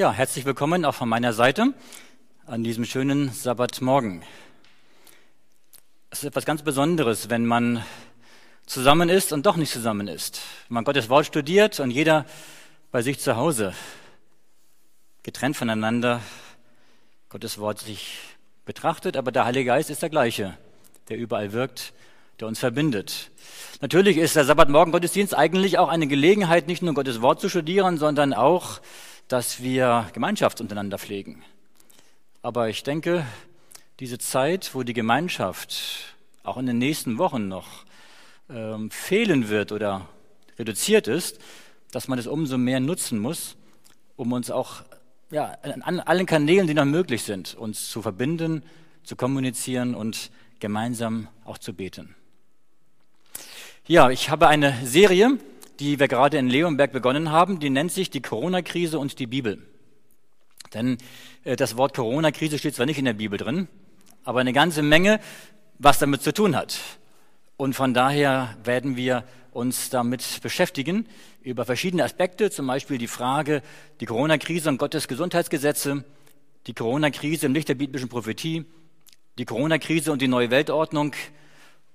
Ja, herzlich willkommen auch von meiner Seite an diesem schönen Sabbatmorgen. Es ist etwas ganz Besonderes, wenn man zusammen ist und doch nicht zusammen ist. Wenn man Gottes Wort studiert und jeder bei sich zu Hause, getrennt voneinander, Gottes Wort sich betrachtet, aber der Heilige Geist ist der gleiche, der überall wirkt, der uns verbindet. Natürlich ist der Sabbatmorgen Gottesdienst eigentlich auch eine Gelegenheit, nicht nur Gottes Wort zu studieren, sondern auch dass wir Gemeinschaft untereinander pflegen. Aber ich denke, diese Zeit, wo die Gemeinschaft auch in den nächsten Wochen noch ähm, fehlen wird oder reduziert ist, dass man es umso mehr nutzen muss, um uns auch ja, an allen Kanälen, die noch möglich sind, uns zu verbinden, zu kommunizieren und gemeinsam auch zu beten. Ja, ich habe eine Serie, die wir gerade in Leonberg begonnen haben, die nennt sich die Corona-Krise und die Bibel. Denn äh, das Wort Corona-Krise steht zwar nicht in der Bibel drin, aber eine ganze Menge, was damit zu tun hat. Und von daher werden wir uns damit beschäftigen, über verschiedene Aspekte, zum Beispiel die Frage, die Corona-Krise und Gottes Gesundheitsgesetze, die Corona-Krise im Licht der biblischen Prophetie, die Corona-Krise und die neue Weltordnung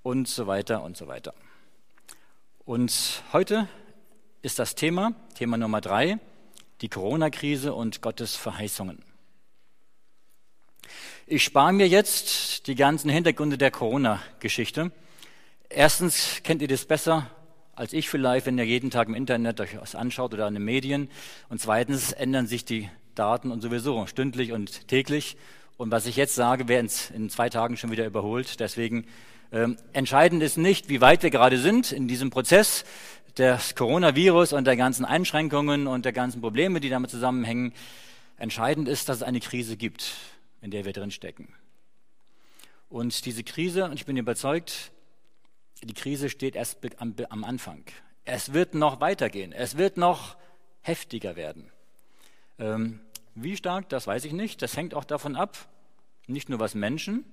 und so weiter und so weiter. Und heute ist das Thema, Thema Nummer drei, die Corona-Krise und Gottes Verheißungen. Ich spare mir jetzt die ganzen Hintergründe der Corona-Geschichte. Erstens kennt ihr das besser als ich vielleicht, wenn ihr jeden Tag im Internet euch was anschaut oder an den Medien. Und zweitens ändern sich die Daten und sowieso stündlich und täglich. Und was ich jetzt sage, wäre in zwei Tagen schon wieder überholt. Deswegen ähm, entscheidend ist nicht, wie weit wir gerade sind in diesem Prozess des Coronavirus und der ganzen Einschränkungen und der ganzen Probleme, die damit zusammenhängen. Entscheidend ist, dass es eine Krise gibt, in der wir drin stecken. Und diese Krise, und ich bin überzeugt, die Krise steht erst am, am Anfang. Es wird noch weitergehen. Es wird noch heftiger werden. Ähm, wie stark, das weiß ich nicht. Das hängt auch davon ab, nicht nur was Menschen,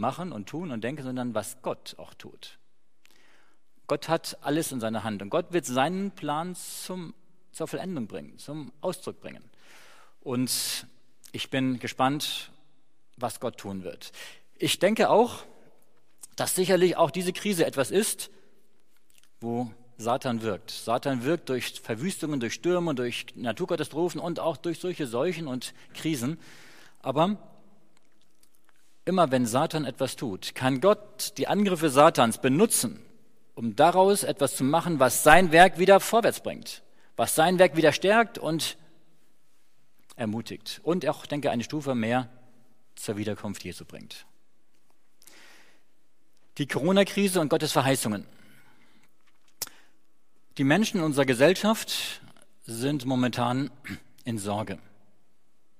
machen und tun und denken, sondern was Gott auch tut. Gott hat alles in seiner Hand und Gott wird seinen Plan zum, zur Vollendung bringen, zum Ausdruck bringen. Und ich bin gespannt, was Gott tun wird. Ich denke auch, dass sicherlich auch diese Krise etwas ist, wo Satan wirkt. Satan wirkt durch Verwüstungen, durch Stürme, durch Naturkatastrophen und auch durch solche Seuchen und Krisen. Aber Immer wenn Satan etwas tut, kann Gott die Angriffe Satans benutzen, um daraus etwas zu machen, was sein Werk wieder vorwärts bringt, was sein Werk wieder stärkt und ermutigt und auch, denke eine Stufe mehr zur Wiederkunft Jesu bringt. Die Corona-Krise und Gottes Verheißungen. Die Menschen in unserer Gesellschaft sind momentan in Sorge.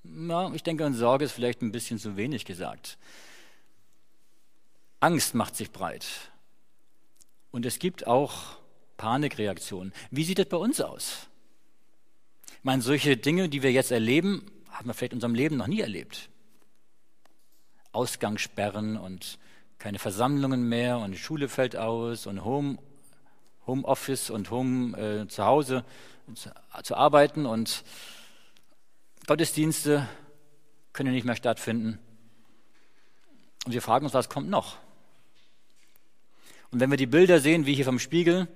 Ja, ich denke, an Sorge ist vielleicht ein bisschen zu wenig gesagt. Angst macht sich breit. Und es gibt auch Panikreaktionen. Wie sieht das bei uns aus? Ich meine, solche Dinge, die wir jetzt erleben, haben wir vielleicht in unserem Leben noch nie erlebt. Ausgangssperren und keine Versammlungen mehr und die Schule fällt aus und Home, Homeoffice und Home äh, zu Hause zu, zu arbeiten und Gottesdienste können nicht mehr stattfinden. Und wir fragen uns, was kommt noch? Und wenn wir die Bilder sehen, wie hier vom Spiegel,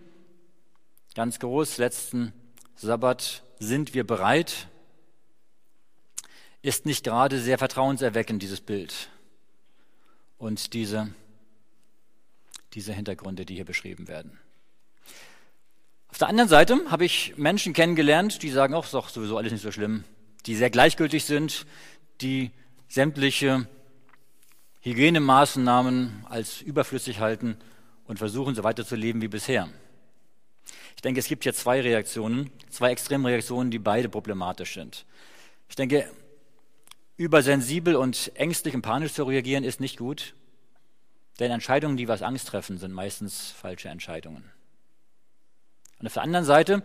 ganz groß, letzten Sabbat, sind wir bereit, ist nicht gerade sehr vertrauenserweckend, dieses Bild. Und diese, diese Hintergründe, die hier beschrieben werden. Auf der anderen Seite habe ich Menschen kennengelernt, die sagen, ach, ist doch sowieso alles nicht so schlimm die sehr gleichgültig sind, die sämtliche Hygienemaßnahmen als überflüssig halten und versuchen, so weiterzuleben wie bisher. Ich denke, es gibt hier zwei Reaktionen, zwei Extremreaktionen, die beide problematisch sind. Ich denke, übersensibel und ängstlich und panisch zu reagieren ist nicht gut, denn Entscheidungen, die was Angst treffen, sind meistens falsche Entscheidungen. Und auf der anderen Seite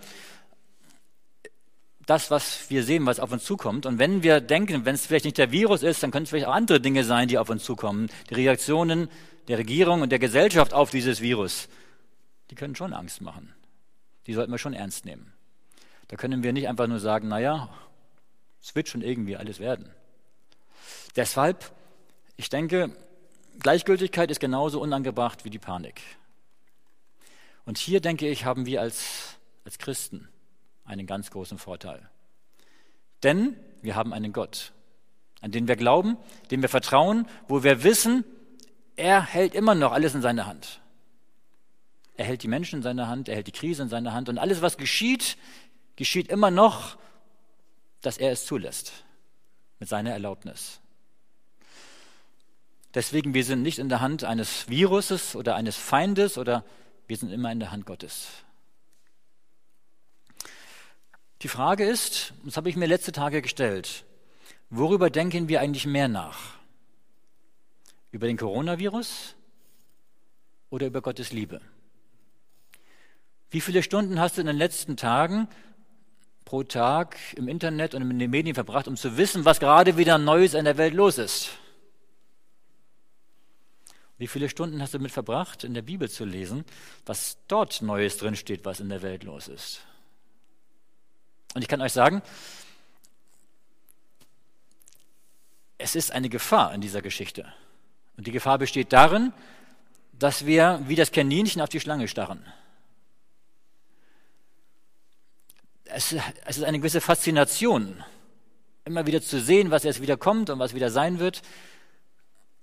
das, was wir sehen, was auf uns zukommt. Und wenn wir denken, wenn es vielleicht nicht der Virus ist, dann können es vielleicht auch andere Dinge sein, die auf uns zukommen. Die Reaktionen der Regierung und der Gesellschaft auf dieses Virus, die können schon Angst machen. Die sollten wir schon ernst nehmen. Da können wir nicht einfach nur sagen, naja, Es wird schon irgendwie alles werden. Deshalb, ich denke, Gleichgültigkeit ist genauso unangebracht wie die Panik. Und hier, denke ich, haben wir als, als Christen einen ganz großen Vorteil. Denn wir haben einen Gott, an den wir glauben, dem wir vertrauen, wo wir wissen, er hält immer noch alles in seiner Hand. Er hält die Menschen in seiner Hand, er hält die Krise in seiner Hand und alles, was geschieht, geschieht immer noch, dass er es zulässt, mit seiner Erlaubnis. Deswegen, wir sind nicht in der Hand eines Viruses oder eines Feindes oder wir sind immer in der Hand Gottes. Die Frage ist, das habe ich mir letzte Tage gestellt, worüber denken wir eigentlich mehr nach? Über den Coronavirus oder über Gottes Liebe? Wie viele Stunden hast du in den letzten Tagen pro Tag im Internet und in den Medien verbracht, um zu wissen, was gerade wieder Neues in der Welt los ist? Wie viele Stunden hast du damit verbracht, in der Bibel zu lesen, was dort Neues drinsteht, was in der Welt los ist? Und ich kann euch sagen, es ist eine Gefahr in dieser Geschichte. Und die Gefahr besteht darin, dass wir wie das Kaninchen auf die Schlange starren. Es, es ist eine gewisse Faszination, immer wieder zu sehen, was jetzt wieder kommt und was wieder sein wird.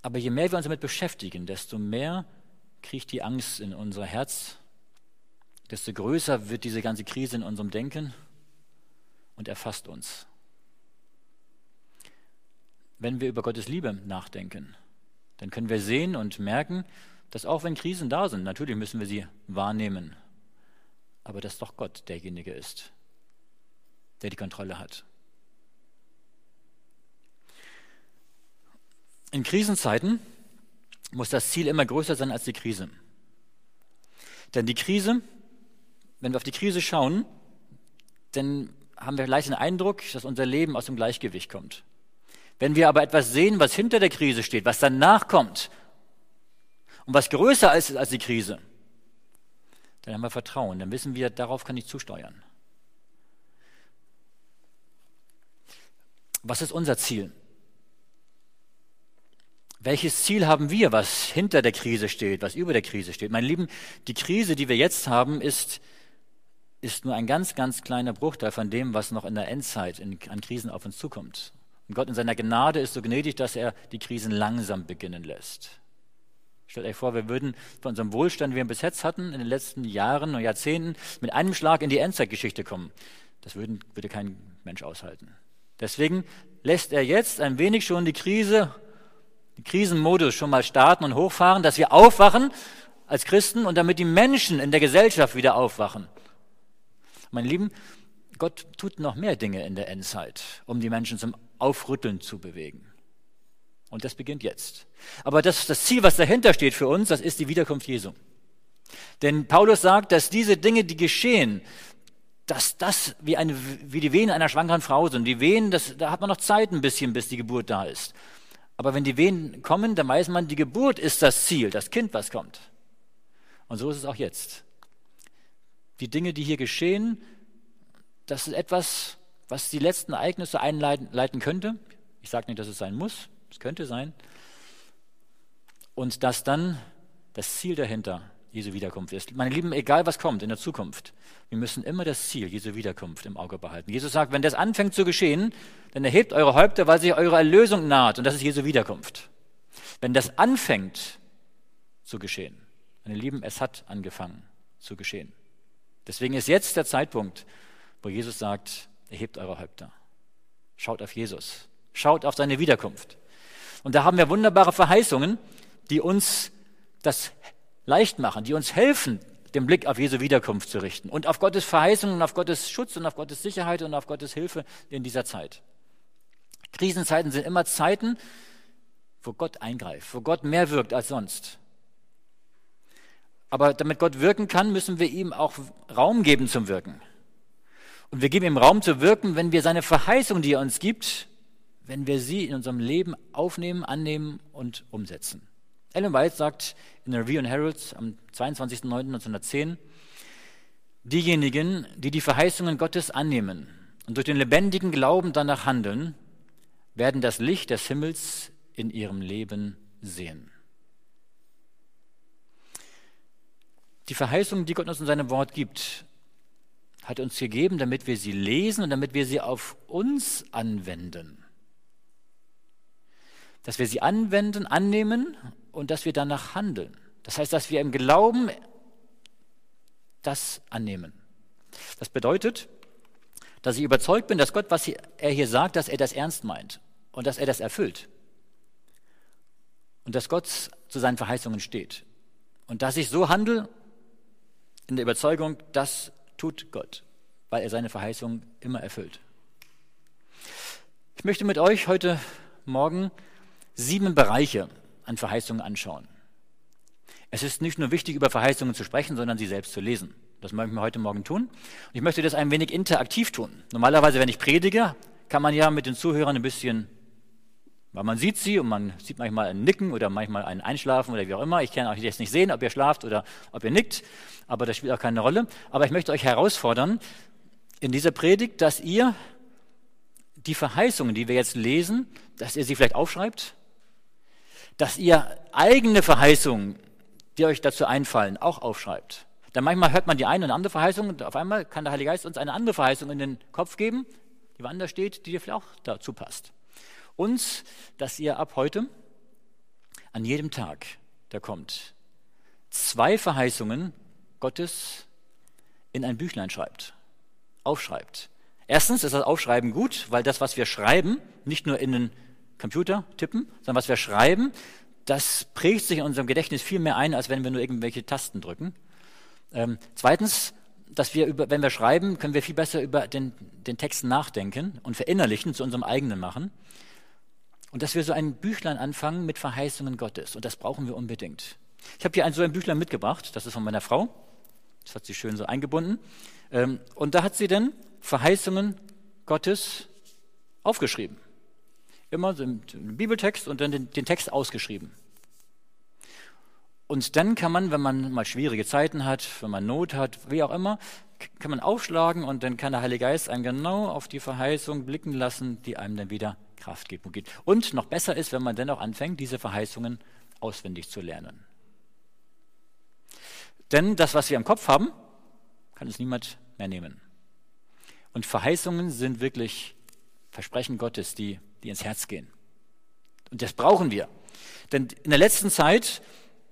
Aber je mehr wir uns damit beschäftigen, desto mehr kriecht die Angst in unser Herz, desto größer wird diese ganze Krise in unserem Denken und erfasst uns. Wenn wir über Gottes Liebe nachdenken, dann können wir sehen und merken, dass auch wenn Krisen da sind, natürlich müssen wir sie wahrnehmen, aber dass doch Gott derjenige ist, der die Kontrolle hat. In Krisenzeiten muss das Ziel immer größer sein als die Krise. Denn die Krise, wenn wir auf die Krise schauen, dann haben wir gleich den Eindruck, dass unser Leben aus dem Gleichgewicht kommt. Wenn wir aber etwas sehen, was hinter der Krise steht, was danach kommt und was größer ist als die Krise, dann haben wir Vertrauen, dann wissen wir, darauf kann ich zusteuern. Was ist unser Ziel? Welches Ziel haben wir, was hinter der Krise steht, was über der Krise steht? Meine Lieben, die Krise, die wir jetzt haben, ist ist nur ein ganz, ganz kleiner Bruchteil von dem, was noch in der Endzeit in, an Krisen auf uns zukommt. Und Gott in seiner Gnade ist so gnädig, dass er die Krisen langsam beginnen lässt. Stellt euch vor, wir würden von unserem Wohlstand, den wir bis jetzt hatten, in den letzten Jahren und Jahrzehnten, mit einem Schlag in die Endzeitgeschichte kommen. Das würden, würde kein Mensch aushalten. Deswegen lässt er jetzt ein wenig schon die Krise, den Krisenmodus schon mal starten und hochfahren, dass wir aufwachen als Christen und damit die Menschen in der Gesellschaft wieder aufwachen. Meine Lieben, Gott tut noch mehr Dinge in der Endzeit, um die Menschen zum Aufrütteln zu bewegen. Und das beginnt jetzt. Aber das, das Ziel, was dahinter steht für uns, das ist die Wiederkunft Jesu. Denn Paulus sagt, dass diese Dinge, die geschehen, dass das wie, eine, wie die Wehen einer schwangeren Frau sind. Die Wehen, das, da hat man noch Zeit ein bisschen, bis die Geburt da ist. Aber wenn die Wehen kommen, dann weiß man, die Geburt ist das Ziel, das Kind, was kommt. Und so ist es auch jetzt die Dinge, die hier geschehen, das ist etwas, was die letzten Ereignisse einleiten könnte. Ich sage nicht, dass es sein muss, es könnte sein. Und dass dann das Ziel dahinter Jesu Wiederkunft ist. Meine Lieben, egal was kommt in der Zukunft, wir müssen immer das Ziel Jesu Wiederkunft im Auge behalten. Jesus sagt, wenn das anfängt zu geschehen, dann erhebt eure Häupter, weil sich eure Erlösung naht. Und das ist Jesu Wiederkunft. Wenn das anfängt zu geschehen, meine Lieben, es hat angefangen zu geschehen. Deswegen ist jetzt der Zeitpunkt, wo Jesus sagt, erhebt eure Häupter. Schaut auf Jesus. Schaut auf seine Wiederkunft. Und da haben wir wunderbare Verheißungen, die uns das leicht machen, die uns helfen, den Blick auf Jesu Wiederkunft zu richten und auf Gottes Verheißungen, auf Gottes Schutz und auf Gottes Sicherheit und auf Gottes Hilfe in dieser Zeit. Krisenzeiten sind immer Zeiten, wo Gott eingreift, wo Gott mehr wirkt als sonst. Aber damit Gott wirken kann, müssen wir ihm auch Raum geben zum Wirken. Und wir geben ihm Raum zu wirken, wenn wir seine Verheißung, die er uns gibt, wenn wir sie in unserem Leben aufnehmen, annehmen und umsetzen. Ellen White sagt in der Review and Herald am 22.09.1910, diejenigen, die die Verheißungen Gottes annehmen und durch den lebendigen Glauben danach handeln, werden das Licht des Himmels in ihrem Leben sehen. Die Verheißung, die Gott uns in seinem Wort gibt, hat uns gegeben, damit wir sie lesen und damit wir sie auf uns anwenden. Dass wir sie anwenden, annehmen und dass wir danach handeln. Das heißt, dass wir im Glauben das annehmen. Das bedeutet, dass ich überzeugt bin, dass Gott, was er hier sagt, dass er das ernst meint und dass er das erfüllt. Und dass Gott zu seinen Verheißungen steht. Und dass ich so handle in der Überzeugung, das tut Gott, weil er seine Verheißung immer erfüllt. Ich möchte mit euch heute Morgen sieben Bereiche an Verheißungen anschauen. Es ist nicht nur wichtig, über Verheißungen zu sprechen, sondern sie selbst zu lesen. Das möchten wir heute Morgen tun. Und ich möchte das ein wenig interaktiv tun. Normalerweise, wenn ich predige, kann man ja mit den Zuhörern ein bisschen, weil man sieht sie und man sieht manchmal ein Nicken oder manchmal ein Einschlafen oder wie auch immer. Ich kann euch jetzt nicht sehen, ob ihr schlaft oder ob ihr nickt, aber das spielt auch keine Rolle. Aber ich möchte euch herausfordern in dieser Predigt, dass ihr die Verheißungen, die wir jetzt lesen, dass ihr sie vielleicht aufschreibt, dass ihr eigene Verheißungen, die euch dazu einfallen, auch aufschreibt. Dann manchmal hört man die eine und andere Verheißung und auf einmal kann der Heilige Geist uns eine andere Verheißung in den Kopf geben, die woanders steht, die dir vielleicht auch dazu passt. Uns, dass ihr ab heute an jedem Tag, der kommt, zwei Verheißungen Gottes in ein Büchlein schreibt, aufschreibt. Erstens ist das Aufschreiben gut, weil das, was wir schreiben, nicht nur in den Computer tippen, sondern was wir schreiben, das prägt sich in unserem Gedächtnis viel mehr ein, als wenn wir nur irgendwelche Tasten drücken. Ähm, zweitens, dass wir über, wenn wir schreiben, können wir viel besser über den, den Text nachdenken und verinnerlichen, zu unserem eigenen machen. Und dass wir so ein Büchlein anfangen mit Verheißungen Gottes. Und das brauchen wir unbedingt. Ich habe hier ein, so ein Büchlein mitgebracht, das ist von meiner Frau. Das hat sie schön so eingebunden. Ähm, und da hat sie dann Verheißungen Gottes aufgeschrieben. Immer so im Bibeltext und dann den, den Text ausgeschrieben. Und dann kann man, wenn man mal schwierige Zeiten hat, wenn man Not hat, wie auch immer, kann man aufschlagen und dann kann der Heilige Geist einen genau auf die Verheißung blicken lassen, die einem dann wieder Kraft gibt. Und noch besser ist, wenn man dann auch anfängt, diese Verheißungen auswendig zu lernen. Denn das, was wir im Kopf haben, kann es niemand mehr nehmen. Und Verheißungen sind wirklich Versprechen Gottes, die, die ins Herz gehen. Und das brauchen wir. Denn in der letzten Zeit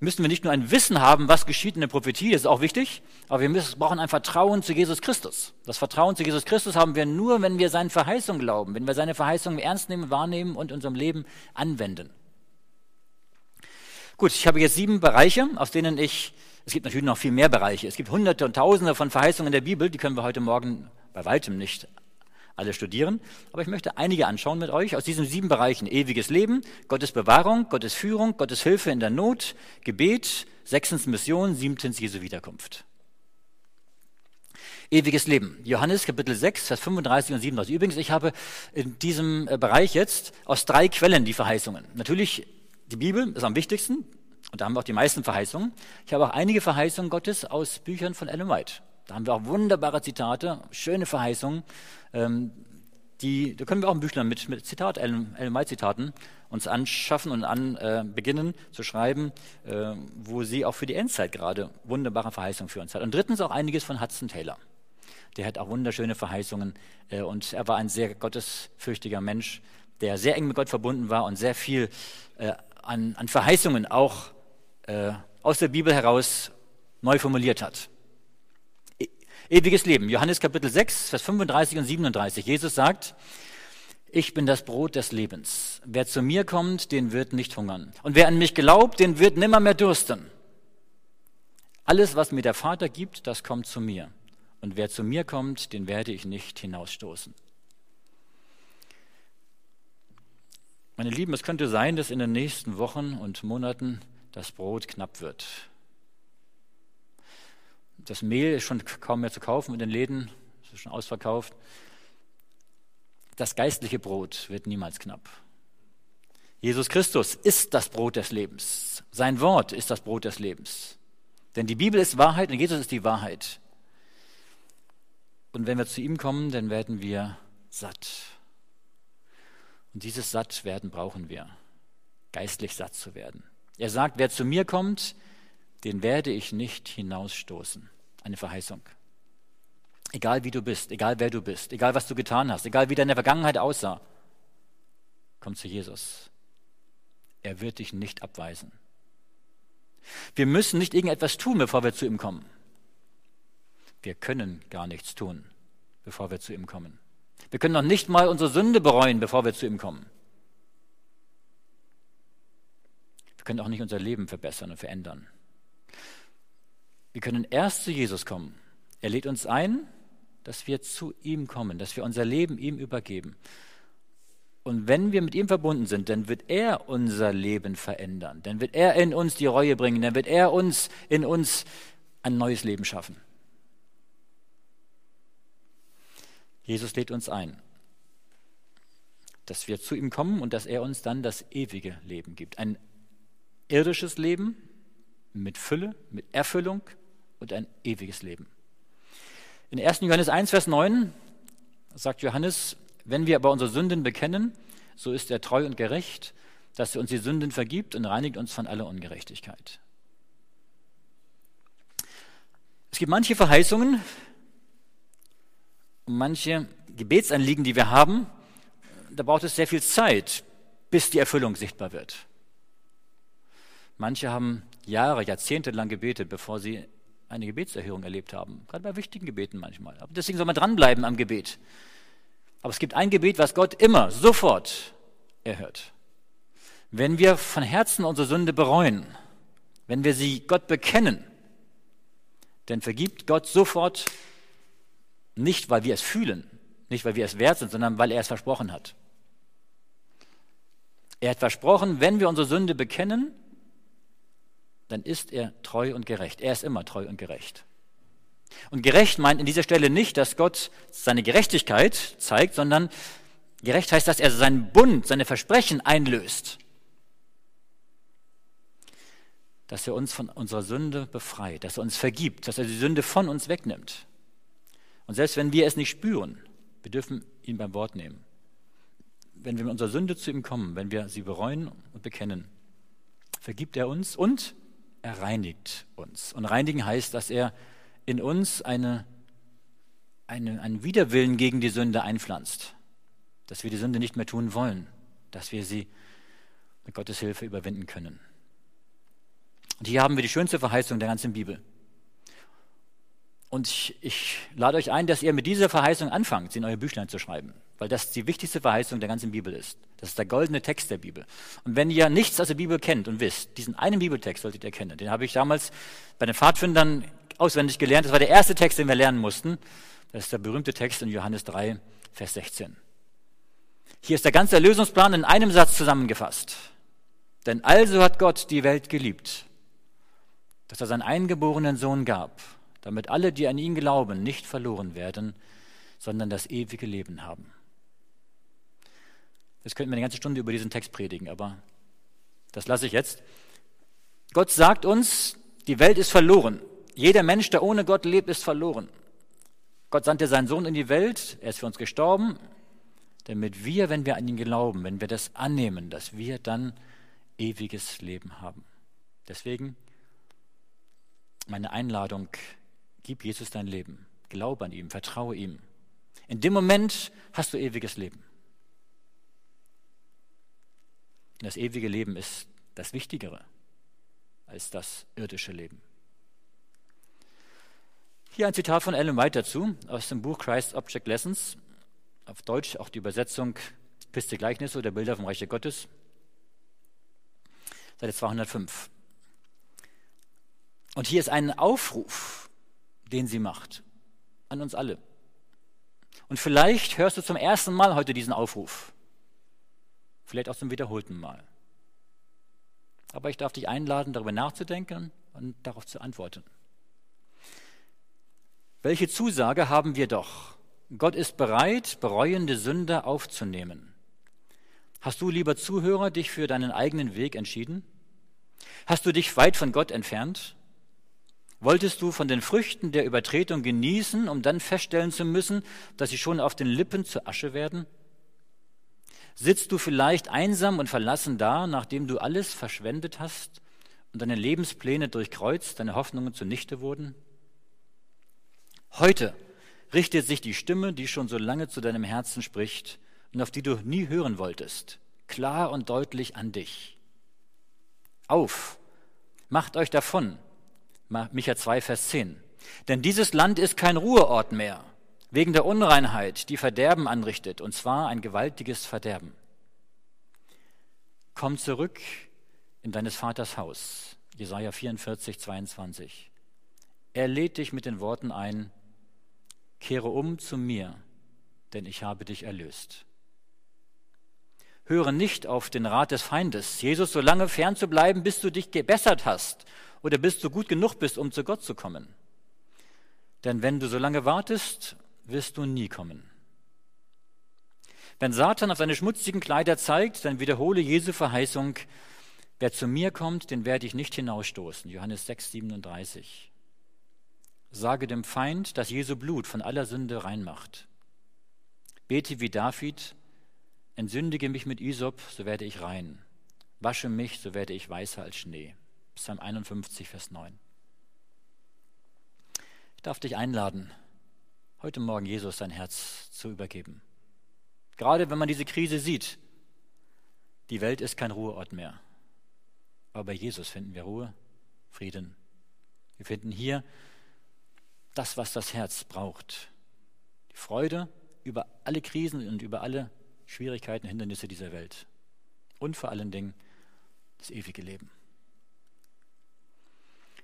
müssen wir nicht nur ein Wissen haben, was geschieht in der Prophetie, das ist auch wichtig, aber wir müssen, brauchen ein Vertrauen zu Jesus Christus. Das Vertrauen zu Jesus Christus haben wir nur, wenn wir seinen Verheißungen glauben, wenn wir seine Verheißungen ernst nehmen, wahrnehmen und in unserem Leben anwenden. Gut, ich habe jetzt sieben Bereiche, aus denen ich, es gibt natürlich noch viel mehr Bereiche, es gibt hunderte und tausende von Verheißungen in der Bibel, die können wir heute Morgen bei weitem nicht alle studieren. Aber ich möchte einige anschauen mit euch aus diesen sieben Bereichen. Ewiges Leben, Gottes Bewahrung, Gottes Führung, Gottes Hilfe in der Not, Gebet, sechstens Mission, siebtens Jesu Wiederkunft. Ewiges Leben. Johannes Kapitel 6, Vers 35 und 37. Übrigens, ich habe in diesem äh, Bereich jetzt aus drei Quellen die Verheißungen. Natürlich, die Bibel ist am wichtigsten und da haben wir auch die meisten Verheißungen. Ich habe auch einige Verheißungen Gottes aus Büchern von Ellen White. Da haben wir auch wunderbare Zitate, schöne Verheißungen. Ähm, die, da können wir auch ein Büchlein mit, mit Zitat, Ellen, White-Zitaten uns anschaffen und an äh, beginnen zu schreiben, äh, wo sie auch für die Endzeit gerade wunderbare Verheißungen für uns hat. Und drittens auch einiges von Hudson Taylor. Der hat auch wunderschöne Verheißungen äh, und er war ein sehr gottesfürchtiger Mensch, der sehr eng mit Gott verbunden war und sehr viel äh, an, an Verheißungen auch äh, aus der Bibel heraus neu formuliert hat. Ewiges Leben. Johannes Kapitel 6, Vers 35 und 37. Jesus sagt, ich bin das Brot des Lebens. Wer zu mir kommt, den wird nicht hungern. Und wer an mich glaubt, den wird nimmer mehr dursten. Alles, was mir der Vater gibt, das kommt zu mir. Und wer zu mir kommt, den werde ich nicht hinausstoßen. Meine Lieben, es könnte sein, dass in den nächsten Wochen und Monaten das Brot knapp wird das Mehl ist schon kaum mehr zu kaufen in den Läden, ist schon ausverkauft. Das geistliche Brot wird niemals knapp. Jesus Christus ist das Brot des Lebens. Sein Wort ist das Brot des Lebens. Denn die Bibel ist Wahrheit und Jesus ist die Wahrheit. Und wenn wir zu ihm kommen, dann werden wir satt. Und dieses Sattwerden brauchen wir, geistlich satt zu werden. Er sagt, wer zu mir kommt, den werde ich nicht hinausstoßen. Eine Verheißung. Egal wie du bist, egal wer du bist, egal was du getan hast, egal wie deine Vergangenheit aussah, komm zu Jesus. Er wird dich nicht abweisen. Wir müssen nicht irgendetwas tun, bevor wir zu ihm kommen. Wir können gar nichts tun, bevor wir zu ihm kommen. Wir können noch nicht mal unsere Sünde bereuen, bevor wir zu ihm kommen. Wir können auch nicht unser Leben verbessern und verändern. Wir können erst zu Jesus kommen. Er lädt uns ein, dass wir zu ihm kommen, dass wir unser Leben ihm übergeben. Und wenn wir mit ihm verbunden sind, dann wird er unser Leben verändern. Dann wird er in uns die Reue bringen. Dann wird er uns in uns ein neues Leben schaffen. Jesus lädt uns ein, dass wir zu ihm kommen und dass er uns dann das ewige Leben gibt. Ein irdisches Leben mit Fülle, mit Erfüllung und ein ewiges Leben. In 1. Johannes 1, Vers 9 sagt Johannes, wenn wir aber unsere Sünden bekennen, so ist er treu und gerecht, dass er uns die Sünden vergibt und reinigt uns von aller Ungerechtigkeit. Es gibt manche Verheißungen, und manche Gebetsanliegen, die wir haben, da braucht es sehr viel Zeit, bis die Erfüllung sichtbar wird. Manche haben Jahre, Jahrzehnte lang gebetet, bevor sie eine Gebetserhörung erlebt haben. Gerade bei wichtigen Gebeten manchmal. Aber deswegen soll man dranbleiben am Gebet. Aber es gibt ein Gebet, was Gott immer, sofort erhört. Wenn wir von Herzen unsere Sünde bereuen, wenn wir sie Gott bekennen, dann vergibt Gott sofort nicht, weil wir es fühlen, nicht, weil wir es wert sind, sondern weil er es versprochen hat. Er hat versprochen, wenn wir unsere Sünde bekennen, dann ist er treu und gerecht. Er ist immer treu und gerecht. Und gerecht meint in dieser Stelle nicht, dass Gott seine Gerechtigkeit zeigt, sondern gerecht heißt, dass er seinen Bund, seine Versprechen einlöst. Dass er uns von unserer Sünde befreit, dass er uns vergibt, dass er die Sünde von uns wegnimmt. Und selbst wenn wir es nicht spüren, wir dürfen ihn beim Wort nehmen. Wenn wir mit unserer Sünde zu ihm kommen, wenn wir sie bereuen und bekennen, vergibt er uns und er reinigt uns. Und reinigen heißt, dass er in uns eine, eine, einen Widerwillen gegen die Sünde einpflanzt. Dass wir die Sünde nicht mehr tun wollen, dass wir sie mit Gottes Hilfe überwinden können. Und hier haben wir die schönste Verheißung der ganzen Bibel. Und ich, ich, lade euch ein, dass ihr mit dieser Verheißung anfangt, sie in euer Büchlein zu schreiben, weil das die wichtigste Verheißung der ganzen Bibel ist. Das ist der goldene Text der Bibel. Und wenn ihr nichts aus der Bibel kennt und wisst, diesen einen Bibeltext solltet ihr kennen. Den habe ich damals bei den Pfadfindern auswendig gelernt. Das war der erste Text, den wir lernen mussten. Das ist der berühmte Text in Johannes 3, Vers 16. Hier ist der ganze Erlösungsplan in einem Satz zusammengefasst. Denn also hat Gott die Welt geliebt, dass er seinen eingeborenen Sohn gab, damit alle, die an ihn glauben, nicht verloren werden, sondern das ewige Leben haben. Jetzt könnten wir eine ganze Stunde über diesen Text predigen, aber das lasse ich jetzt. Gott sagt uns, die Welt ist verloren. Jeder Mensch, der ohne Gott lebt, ist verloren. Gott sandte seinen Sohn in die Welt, er ist für uns gestorben, damit wir, wenn wir an ihn glauben, wenn wir das annehmen, dass wir dann ewiges Leben haben. Deswegen meine Einladung Gib Jesus dein Leben. Glaube an ihm, vertraue ihm. In dem Moment hast du ewiges Leben. Das ewige Leben ist das Wichtigere als das irdische Leben. Hier ein Zitat von Ellen White dazu aus dem Buch Christ Object Lessons. Auf Deutsch auch die Übersetzung Piste Gleichnisse oder Bilder vom Reiche Gottes. Seite 205. Und hier ist ein Aufruf den sie macht. An uns alle. Und vielleicht hörst du zum ersten Mal heute diesen Aufruf. Vielleicht auch zum wiederholten Mal. Aber ich darf dich einladen, darüber nachzudenken und darauf zu antworten. Welche Zusage haben wir doch? Gott ist bereit, bereuende Sünder aufzunehmen. Hast du, lieber Zuhörer, dich für deinen eigenen Weg entschieden? Hast du dich weit von Gott entfernt? Wolltest du von den Früchten der Übertretung genießen, um dann feststellen zu müssen, dass sie schon auf den Lippen zur Asche werden? Sitzt du vielleicht einsam und verlassen da, nachdem du alles verschwendet hast und deine Lebenspläne durchkreuzt, deine Hoffnungen zunichte wurden? Heute richtet sich die Stimme, die schon so lange zu deinem Herzen spricht und auf die du nie hören wolltest, klar und deutlich an dich. Auf, macht euch davon. Micha 2, Vers 10. Denn dieses Land ist kein Ruheort mehr, wegen der Unreinheit, die Verderben anrichtet, und zwar ein gewaltiges Verderben. Komm zurück in deines Vaters Haus. Jesaja 44, 22. Er lädt dich mit den Worten ein, kehre um zu mir, denn ich habe dich erlöst. Höre nicht auf den Rat des Feindes, Jesus so lange fern zu bleiben, bis du dich gebessert hast oder bis du gut genug bist, um zu Gott zu kommen. Denn wenn du so lange wartest, wirst du nie kommen. Wenn Satan auf seine schmutzigen Kleider zeigt, dann wiederhole Jesu Verheißung, wer zu mir kommt, den werde ich nicht hinausstoßen. Johannes 6, 37. Sage dem Feind, dass Jesu Blut von aller Sünde reinmacht. Bete wie David, entsündige mich mit Isop, so werde ich rein. Wasche mich, so werde ich weißer als Schnee. Psalm 51, Vers 9. Ich darf dich einladen, heute Morgen Jesus sein Herz zu übergeben. Gerade wenn man diese Krise sieht, die Welt ist kein Ruheort mehr. Aber bei Jesus finden wir Ruhe, Frieden. Wir finden hier das, was das Herz braucht. Die Freude über alle Krisen und über alle Schwierigkeiten, Hindernisse dieser Welt. Und vor allen Dingen das ewige Leben.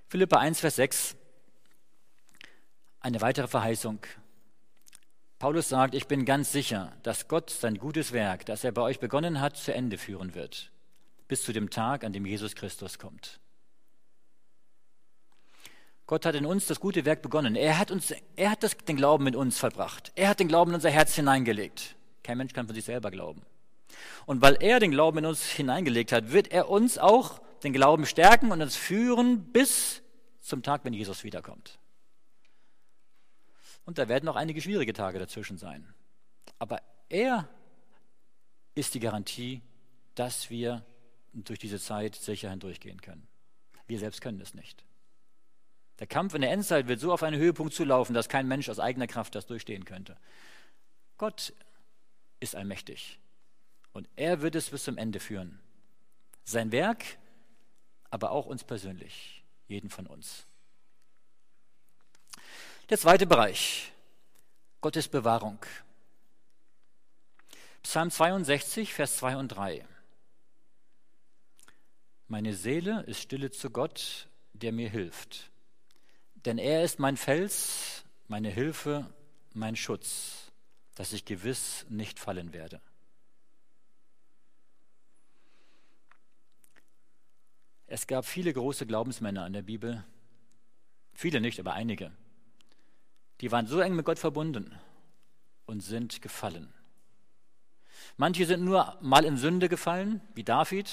Philippa 1, Vers 6. Eine weitere Verheißung. Paulus sagt, ich bin ganz sicher, dass Gott sein gutes Werk, das er bei euch begonnen hat, zu Ende führen wird, bis zu dem Tag, an dem Jesus Christus kommt. Gott hat in uns das gute Werk begonnen. Er hat, uns, er hat das, den Glauben in uns verbracht. Er hat den Glauben in unser Herz hineingelegt. Kein Mensch kann von sich selber glauben. Und weil er den Glauben in uns hineingelegt hat, wird er uns auch den Glauben stärken und uns führen bis zum Tag, wenn Jesus wiederkommt. Und da werden auch einige schwierige Tage dazwischen sein. Aber er ist die Garantie, dass wir durch diese Zeit sicher hindurchgehen können. Wir selbst können es nicht. Der Kampf in der Endzeit wird so auf einen Höhepunkt zulaufen, dass kein Mensch aus eigener Kraft das durchstehen könnte. Gott ist allmächtig und er wird es bis zum Ende führen. Sein Werk, aber auch uns persönlich, jeden von uns. Der zweite Bereich, Gottes Bewahrung. Psalm 62, Vers 2 und 3. Meine Seele ist stille zu Gott, der mir hilft. Denn er ist mein Fels, meine Hilfe, mein Schutz, dass ich gewiss nicht fallen werde. Es gab viele große Glaubensmänner in der Bibel, viele nicht, aber einige, die waren so eng mit Gott verbunden und sind gefallen. Manche sind nur mal in Sünde gefallen, wie David,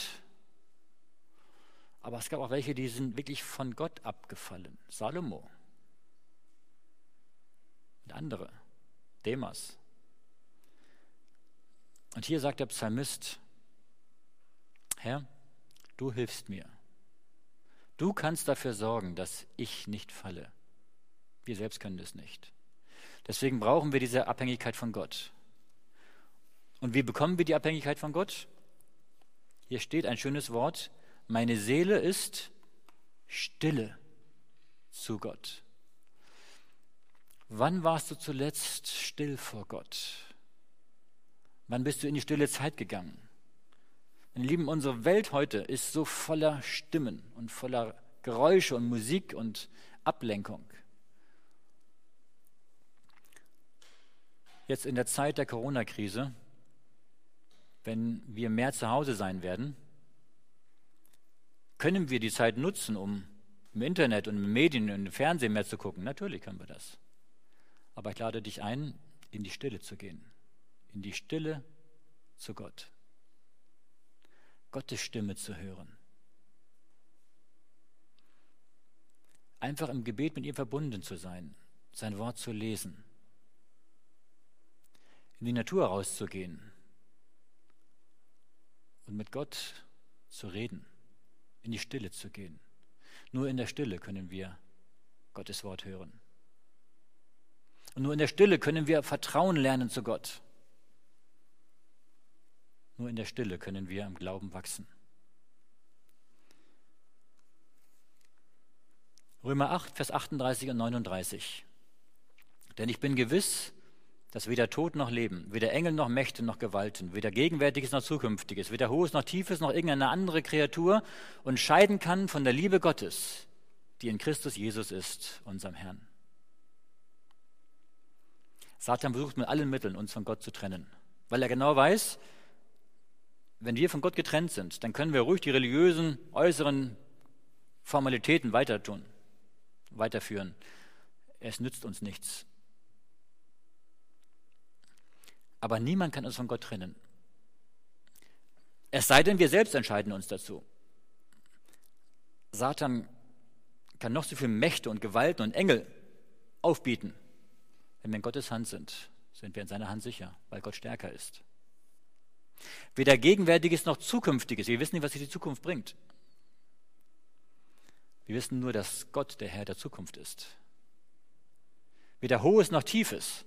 aber es gab auch welche, die sind wirklich von Gott abgefallen. Salomo. Und andere. Demas. Und hier sagt der Psalmist, Herr, du hilfst mir. Du kannst dafür sorgen, dass ich nicht falle. Wir selbst können das nicht. Deswegen brauchen wir diese Abhängigkeit von Gott. Und wie bekommen wir die Abhängigkeit von Gott? Hier steht ein schönes Wort, meine Seele ist stille zu Gott. Wann warst du zuletzt still vor Gott? Wann bist du in die stille Zeit gegangen? Meine Lieben, unsere Welt heute ist so voller Stimmen und voller Geräusche und Musik und Ablenkung. Jetzt in der Zeit der Corona-Krise, wenn wir mehr zu Hause sein werden, können wir die Zeit nutzen, um im Internet und in Medien und im Fernsehen mehr zu gucken? Natürlich können wir das. Aber ich lade dich ein, in die Stille zu gehen. In die Stille zu Gott. Gottes Stimme zu hören. einfach im Gebet mit ihm verbunden zu sein, sein Wort zu lesen, in die Natur rauszugehen und mit Gott zu reden, in die Stille zu gehen. Nur in der Stille können wir Gottes Wort hören. Und nur in der Stille können wir Vertrauen lernen zu Gott. Nur in der Stille können wir im Glauben wachsen. Römer 8, Vers 38 und 39. Denn ich bin gewiss, dass weder Tod noch Leben, weder Engel noch Mächte noch Gewalten, weder Gegenwärtiges noch Zukünftiges, weder Hohes noch Tiefes noch irgendeine andere Kreatur uns scheiden kann von der Liebe Gottes, die in Christus Jesus ist, unserem Herrn. Satan versucht mit allen Mitteln, uns von Gott zu trennen, weil er genau weiß, wenn wir von Gott getrennt sind, dann können wir ruhig die religiösen äußeren Formalitäten weiter tun, weiterführen. Es nützt uns nichts. Aber niemand kann uns von Gott trennen. Es sei denn, wir selbst entscheiden uns dazu. Satan kann noch so viele Mächte und Gewalten und Engel aufbieten. Wenn wir in Gottes Hand sind, sind wir in seiner Hand sicher, weil Gott stärker ist. Weder Gegenwärtiges noch Zukünftiges. Wir wissen nicht, was sich die Zukunft bringt. Wir wissen nur, dass Gott der Herr der Zukunft ist. Weder Hohes noch Tiefes.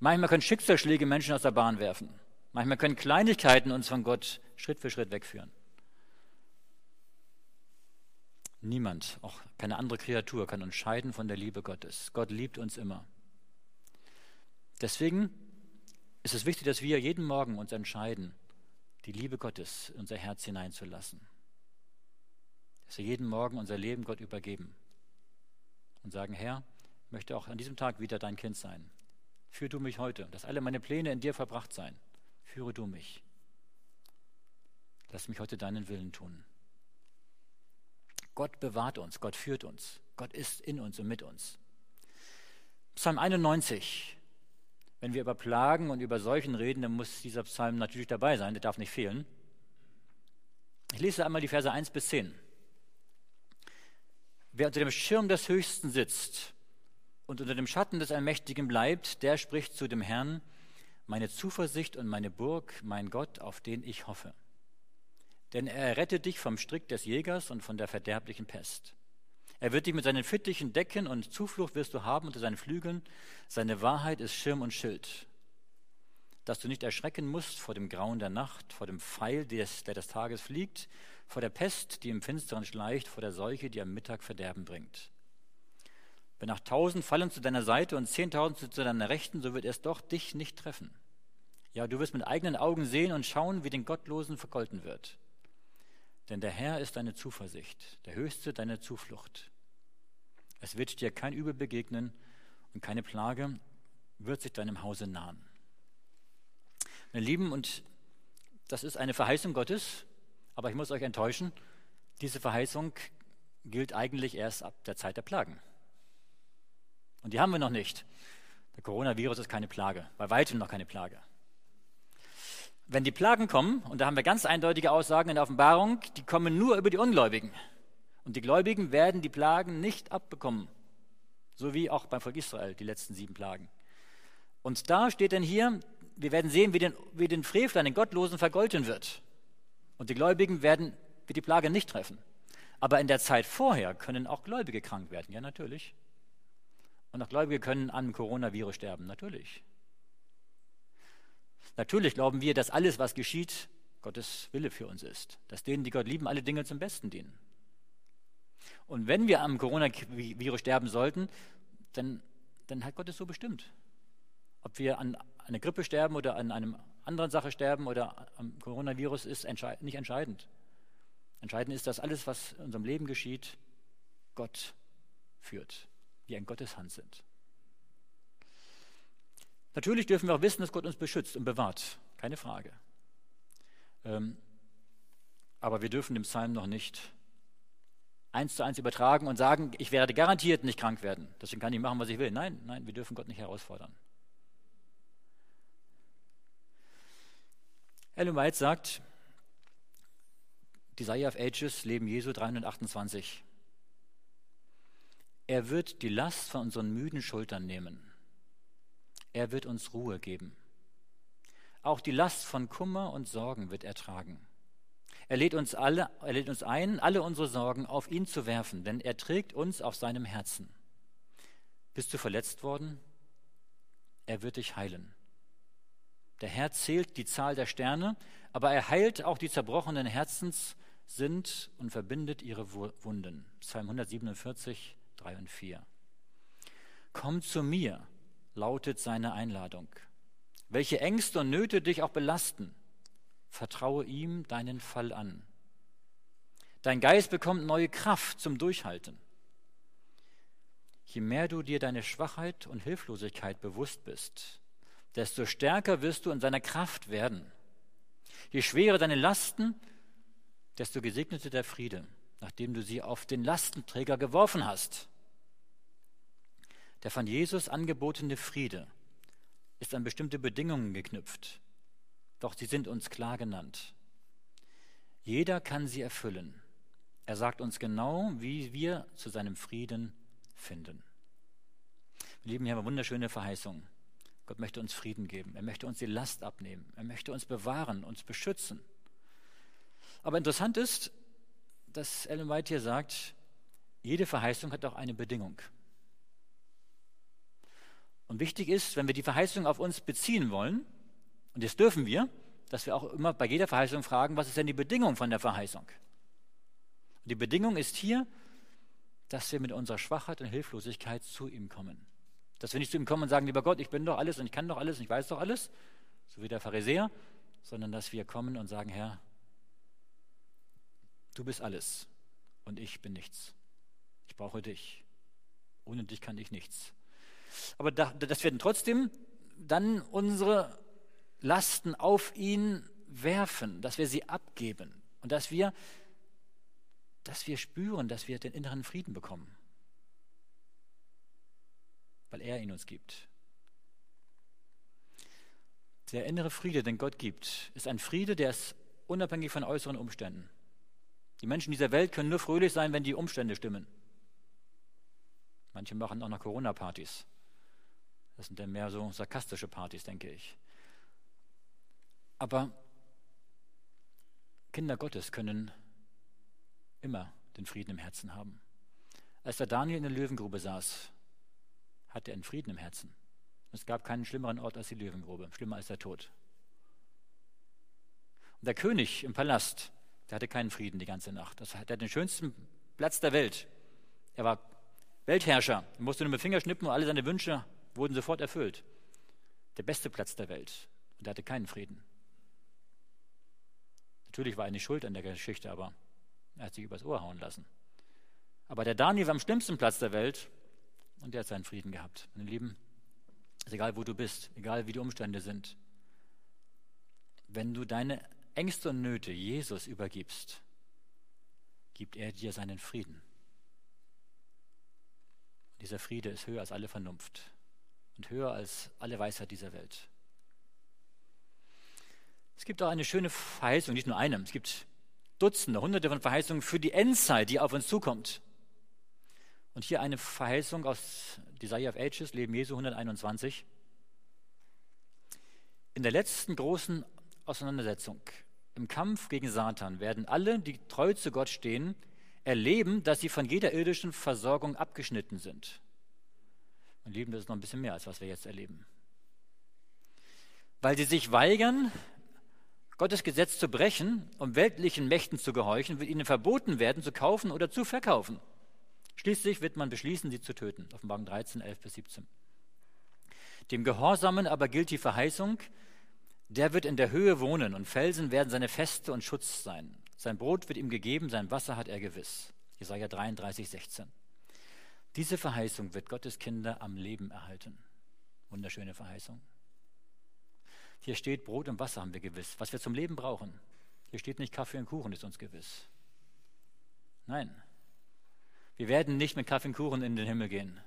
Manchmal können Schicksalsschläge Menschen aus der Bahn werfen. Manchmal können Kleinigkeiten uns von Gott Schritt für Schritt wegführen. Niemand, auch keine andere Kreatur, kann uns scheiden von der Liebe Gottes. Gott liebt uns immer. Deswegen ist es wichtig, dass wir jeden Morgen uns entscheiden, die Liebe Gottes in unser Herz hineinzulassen. Dass wir jeden Morgen unser Leben Gott übergeben und sagen, Herr, ich möchte auch an diesem Tag wieder dein Kind sein. Führe du mich heute, dass alle meine Pläne in dir verbracht seien. Führe du mich. Lass mich heute deinen Willen tun. Gott bewahrt uns, Gott führt uns, Gott ist in uns und mit uns. Psalm 91. Wenn wir über Plagen und über Seuchen reden, dann muss dieser Psalm natürlich dabei sein, der darf nicht fehlen. Ich lese einmal die Verse 1 bis 10. Wer unter dem Schirm des Höchsten sitzt und unter dem Schatten des Allmächtigen bleibt, der spricht zu dem Herrn, meine Zuversicht und meine Burg, mein Gott, auf den ich hoffe. Denn er rettet dich vom Strick des Jägers und von der verderblichen Pest. Er wird dich mit seinen Fittichen decken und Zuflucht wirst du haben unter seinen Flügeln. Seine Wahrheit ist Schirm und Schild. Dass du nicht erschrecken musst vor dem Grauen der Nacht, vor dem Pfeil, der des Tages fliegt, vor der Pest, die im Finsteren schleicht, vor der Seuche, die am Mittag Verderben bringt. Wenn auch tausend fallen zu deiner Seite und zehntausend zu deiner Rechten, so wird es doch dich nicht treffen. Ja, du wirst mit eigenen Augen sehen und schauen, wie den Gottlosen vergolten wird. Denn der Herr ist deine Zuversicht, der Höchste deine Zuflucht. Es wird dir kein Übel begegnen und keine Plage wird sich deinem Hause nahen. Meine Lieben, und das ist eine Verheißung Gottes, aber ich muss euch enttäuschen, diese Verheißung gilt eigentlich erst ab der Zeit der Plagen. Und die haben wir noch nicht. Der Coronavirus ist keine Plage, bei weitem noch keine Plage. Wenn die Plagen kommen, und da haben wir ganz eindeutige Aussagen in der Offenbarung, die kommen nur über die Ungläubigen. Und die Gläubigen werden die Plagen nicht abbekommen. So wie auch beim Volk Israel, die letzten sieben Plagen. Und da steht dann hier, wir werden sehen, wie den, wie den Frevler, den Gottlosen vergolten wird. Und die Gläubigen werden die Plage nicht treffen. Aber in der Zeit vorher können auch Gläubige krank werden. Ja, natürlich. Und auch Gläubige können an Coronavirus sterben. Natürlich. Natürlich glauben wir, dass alles, was geschieht, Gottes Wille für uns ist. Dass denen, die Gott lieben, alle Dinge zum Besten dienen. Und wenn wir am Coronavirus sterben sollten, dann, dann hat Gott es so bestimmt. Ob wir an einer Grippe sterben oder an einer anderen Sache sterben oder am Coronavirus ist entscheid nicht entscheidend. Entscheidend ist, dass alles, was in unserem Leben geschieht, Gott führt, wir in Gottes Hand sind. Natürlich dürfen wir auch wissen, dass Gott uns beschützt und bewahrt. Keine Frage. Ähm, aber wir dürfen dem Psalm noch nicht eins zu eins übertragen und sagen, ich werde garantiert nicht krank werden. Deswegen kann ich machen, was ich will. Nein, nein, wir dürfen Gott nicht herausfordern. Ellen White sagt, Desire of Ages, Leben Jesu 328. Er wird die Last von unseren müden Schultern nehmen. Er wird uns Ruhe geben. Auch die Last von Kummer und Sorgen wird er tragen. Er lädt uns alle, er lädt uns ein, alle unsere Sorgen auf ihn zu werfen, denn er trägt uns auf seinem Herzen. Bist du verletzt worden? Er wird dich heilen. Der Herr zählt die Zahl der Sterne, aber er heilt auch die zerbrochenen Herzens sind und verbindet ihre Wunden. Psalm 147, 3 und 4. Komm zu mir, lautet seine Einladung. Welche Ängste und Nöte dich auch belasten, vertraue ihm deinen Fall an. Dein Geist bekommt neue Kraft zum Durchhalten. Je mehr du dir deine Schwachheit und Hilflosigkeit bewusst bist, desto stärker wirst du in seiner Kraft werden. Je schwerer deine Lasten, desto gesegneter der Friede, nachdem du sie auf den Lastenträger geworfen hast. Der von Jesus angebotene Friede ist an bestimmte Bedingungen geknüpft, doch sie sind uns klar genannt. Jeder kann sie erfüllen. Er sagt uns genau, wie wir zu seinem Frieden finden. Wir lieben, hier eine wunderschöne Verheißung. Gott möchte uns Frieden geben. Er möchte uns die Last abnehmen. Er möchte uns bewahren, uns beschützen. Aber interessant ist, dass Ellen White hier sagt, jede Verheißung hat auch eine Bedingung. Und wichtig ist, wenn wir die Verheißung auf uns beziehen wollen, und das dürfen wir, dass wir auch immer bei jeder Verheißung fragen, was ist denn die Bedingung von der Verheißung? Und die Bedingung ist hier, dass wir mit unserer Schwachheit und Hilflosigkeit zu ihm kommen. Dass wir nicht zu ihm kommen und sagen, lieber Gott, ich bin doch alles und ich kann doch alles und ich weiß doch alles, so wie der Pharisäer, sondern dass wir kommen und sagen, Herr, du bist alles und ich bin nichts. Ich brauche dich. Ohne dich kann ich nichts. Aber da, dass wir trotzdem dann unsere Lasten auf ihn werfen, dass wir sie abgeben und dass wir, dass wir spüren, dass wir den inneren Frieden bekommen weil er ihn uns gibt. Der innere Friede, den Gott gibt, ist ein Friede, der ist unabhängig von äußeren Umständen. Die Menschen dieser Welt können nur fröhlich sein, wenn die Umstände stimmen. Manche machen auch noch Corona-Partys. Das sind dann mehr so sarkastische Partys, denke ich. Aber Kinder Gottes können immer den Frieden im Herzen haben. Als der Daniel in der Löwengrube saß, hatte er einen Frieden im Herzen. Es gab keinen schlimmeren Ort als die Löwengrube, schlimmer als der Tod. Und der König im Palast, der hatte keinen Frieden die ganze Nacht. Das, der hatte den schönsten Platz der Welt. Er war Weltherrscher. Er musste nur mit Finger schnippen und alle seine Wünsche wurden sofort erfüllt. Der beste Platz der Welt. Und er hatte keinen Frieden. Natürlich war er nicht schuld an der Geschichte, aber er hat sich übers Ohr hauen lassen. Aber der Daniel war am schlimmsten Platz der Welt und der hat seinen Frieden gehabt. Meine Lieben, ist egal, wo du bist, egal wie die Umstände sind. Wenn du deine Ängste und Nöte Jesus übergibst, gibt er dir seinen Frieden. Und dieser Friede ist höher als alle Vernunft und höher als alle Weisheit dieser Welt. Es gibt auch eine schöne Verheißung, nicht nur eine, es gibt Dutzende, Hunderte von Verheißungen für die Endzeit, die auf uns zukommt. Und hier eine Verheißung aus Desire of Ages, Leben Jesu 121. In der letzten großen Auseinandersetzung im Kampf gegen Satan werden alle, die treu zu Gott stehen, erleben, dass sie von jeder irdischen Versorgung abgeschnitten sind. Mein Lieben, das ist noch ein bisschen mehr, als was wir jetzt erleben. Weil sie sich weigern, Gottes Gesetz zu brechen, um weltlichen Mächten zu gehorchen, wird ihnen verboten werden, zu kaufen oder zu verkaufen. Schließlich wird man beschließen, sie zu töten. Offenbarung 13, 11 bis 17. Dem Gehorsamen aber gilt die Verheißung, der wird in der Höhe wohnen und Felsen werden seine Feste und Schutz sein. Sein Brot wird ihm gegeben, sein Wasser hat er gewiss. Jesaja 33, 16. Diese Verheißung wird Gottes Kinder am Leben erhalten. Wunderschöne Verheißung. Hier steht, Brot und Wasser haben wir gewiss, was wir zum Leben brauchen. Hier steht nicht, Kaffee und Kuchen ist uns gewiss. Nein, wir werden nicht mit Kaffee und Kuchen in den Himmel gehen.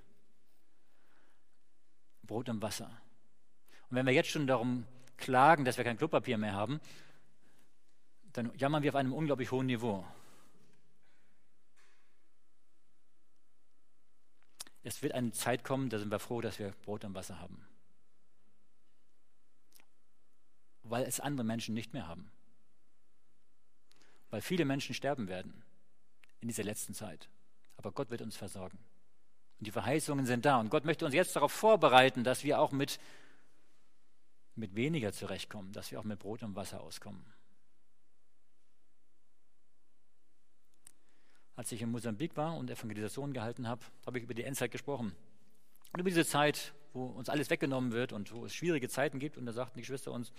Brot und Wasser. Und wenn wir jetzt schon darum klagen, dass wir kein Klopapier mehr haben, dann jammern wir auf einem unglaublich hohen Niveau. Es wird eine Zeit kommen, da sind wir froh, dass wir Brot und Wasser haben. Weil es andere Menschen nicht mehr haben. Weil viele Menschen sterben werden in dieser letzten Zeit. Aber Gott wird uns versorgen. Und die Verheißungen sind da. Und Gott möchte uns jetzt darauf vorbereiten, dass wir auch mit, mit weniger zurechtkommen, dass wir auch mit Brot und Wasser auskommen. Als ich in Mosambik war und Evangelisation gehalten habe, habe ich über die Endzeit gesprochen. Und über diese Zeit, wo uns alles weggenommen wird und wo es schwierige Zeiten gibt. Und da sagten die Geschwister uns,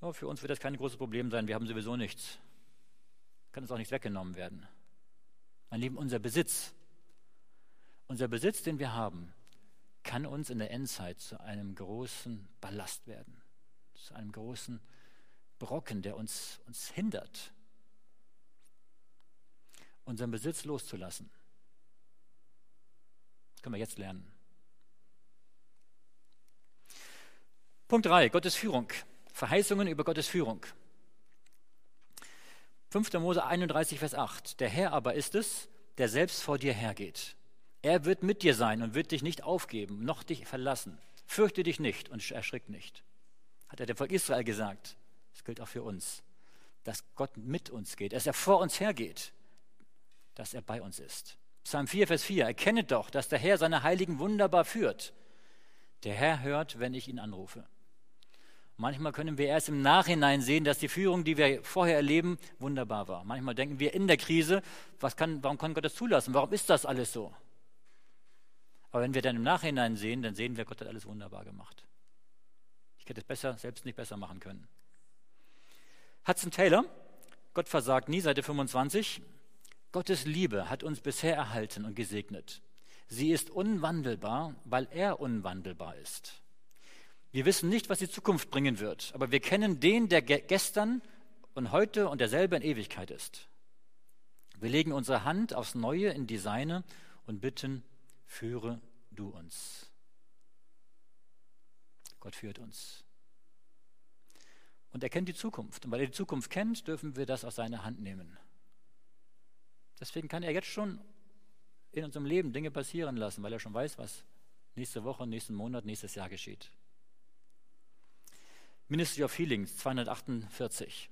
oh, für uns wird das kein großes Problem sein, wir haben sowieso nichts. Kann uns auch nichts weggenommen werden. Mein Lieben, unser Besitz, unser Besitz, den wir haben, kann uns in der Endzeit zu einem großen Ballast werden, zu einem großen Brocken, der uns, uns hindert, unseren Besitz loszulassen. Das können wir jetzt lernen. Punkt 3, Gottes Führung. Verheißungen über Gottes Führung. 5. Mose 31, Vers 8. Der Herr aber ist es, der selbst vor dir hergeht. Er wird mit dir sein und wird dich nicht aufgeben, noch dich verlassen. Fürchte dich nicht und erschrick nicht. Hat er dem Volk Israel gesagt. Das gilt auch für uns. Dass Gott mit uns geht, dass er vor uns hergeht dass er bei uns ist. Psalm 4, Vers 4. Erkennet doch, dass der Herr seine Heiligen wunderbar führt. Der Herr hört, wenn ich ihn anrufe. Manchmal können wir erst im Nachhinein sehen, dass die Führung, die wir vorher erleben, wunderbar war. Manchmal denken wir in der Krise, was kann, warum kann Gott das zulassen? Warum ist das alles so? Aber wenn wir dann im Nachhinein sehen, dann sehen wir, Gott hat alles wunderbar gemacht. Ich hätte es besser, selbst nicht besser machen können. Hudson Taylor, Gott versagt nie, Seite 25. Gottes Liebe hat uns bisher erhalten und gesegnet. Sie ist unwandelbar, weil er unwandelbar ist. Wir wissen nicht, was die Zukunft bringen wird, aber wir kennen den, der gestern und heute und derselbe in Ewigkeit ist. Wir legen unsere Hand aufs Neue in die Seine und bitten, führe du uns. Gott führt uns. Und er kennt die Zukunft. Und weil er die Zukunft kennt, dürfen wir das aus seiner Hand nehmen. Deswegen kann er jetzt schon in unserem Leben Dinge passieren lassen, weil er schon weiß, was nächste Woche, nächsten Monat, nächstes Jahr geschieht. Ministry of Healings 248.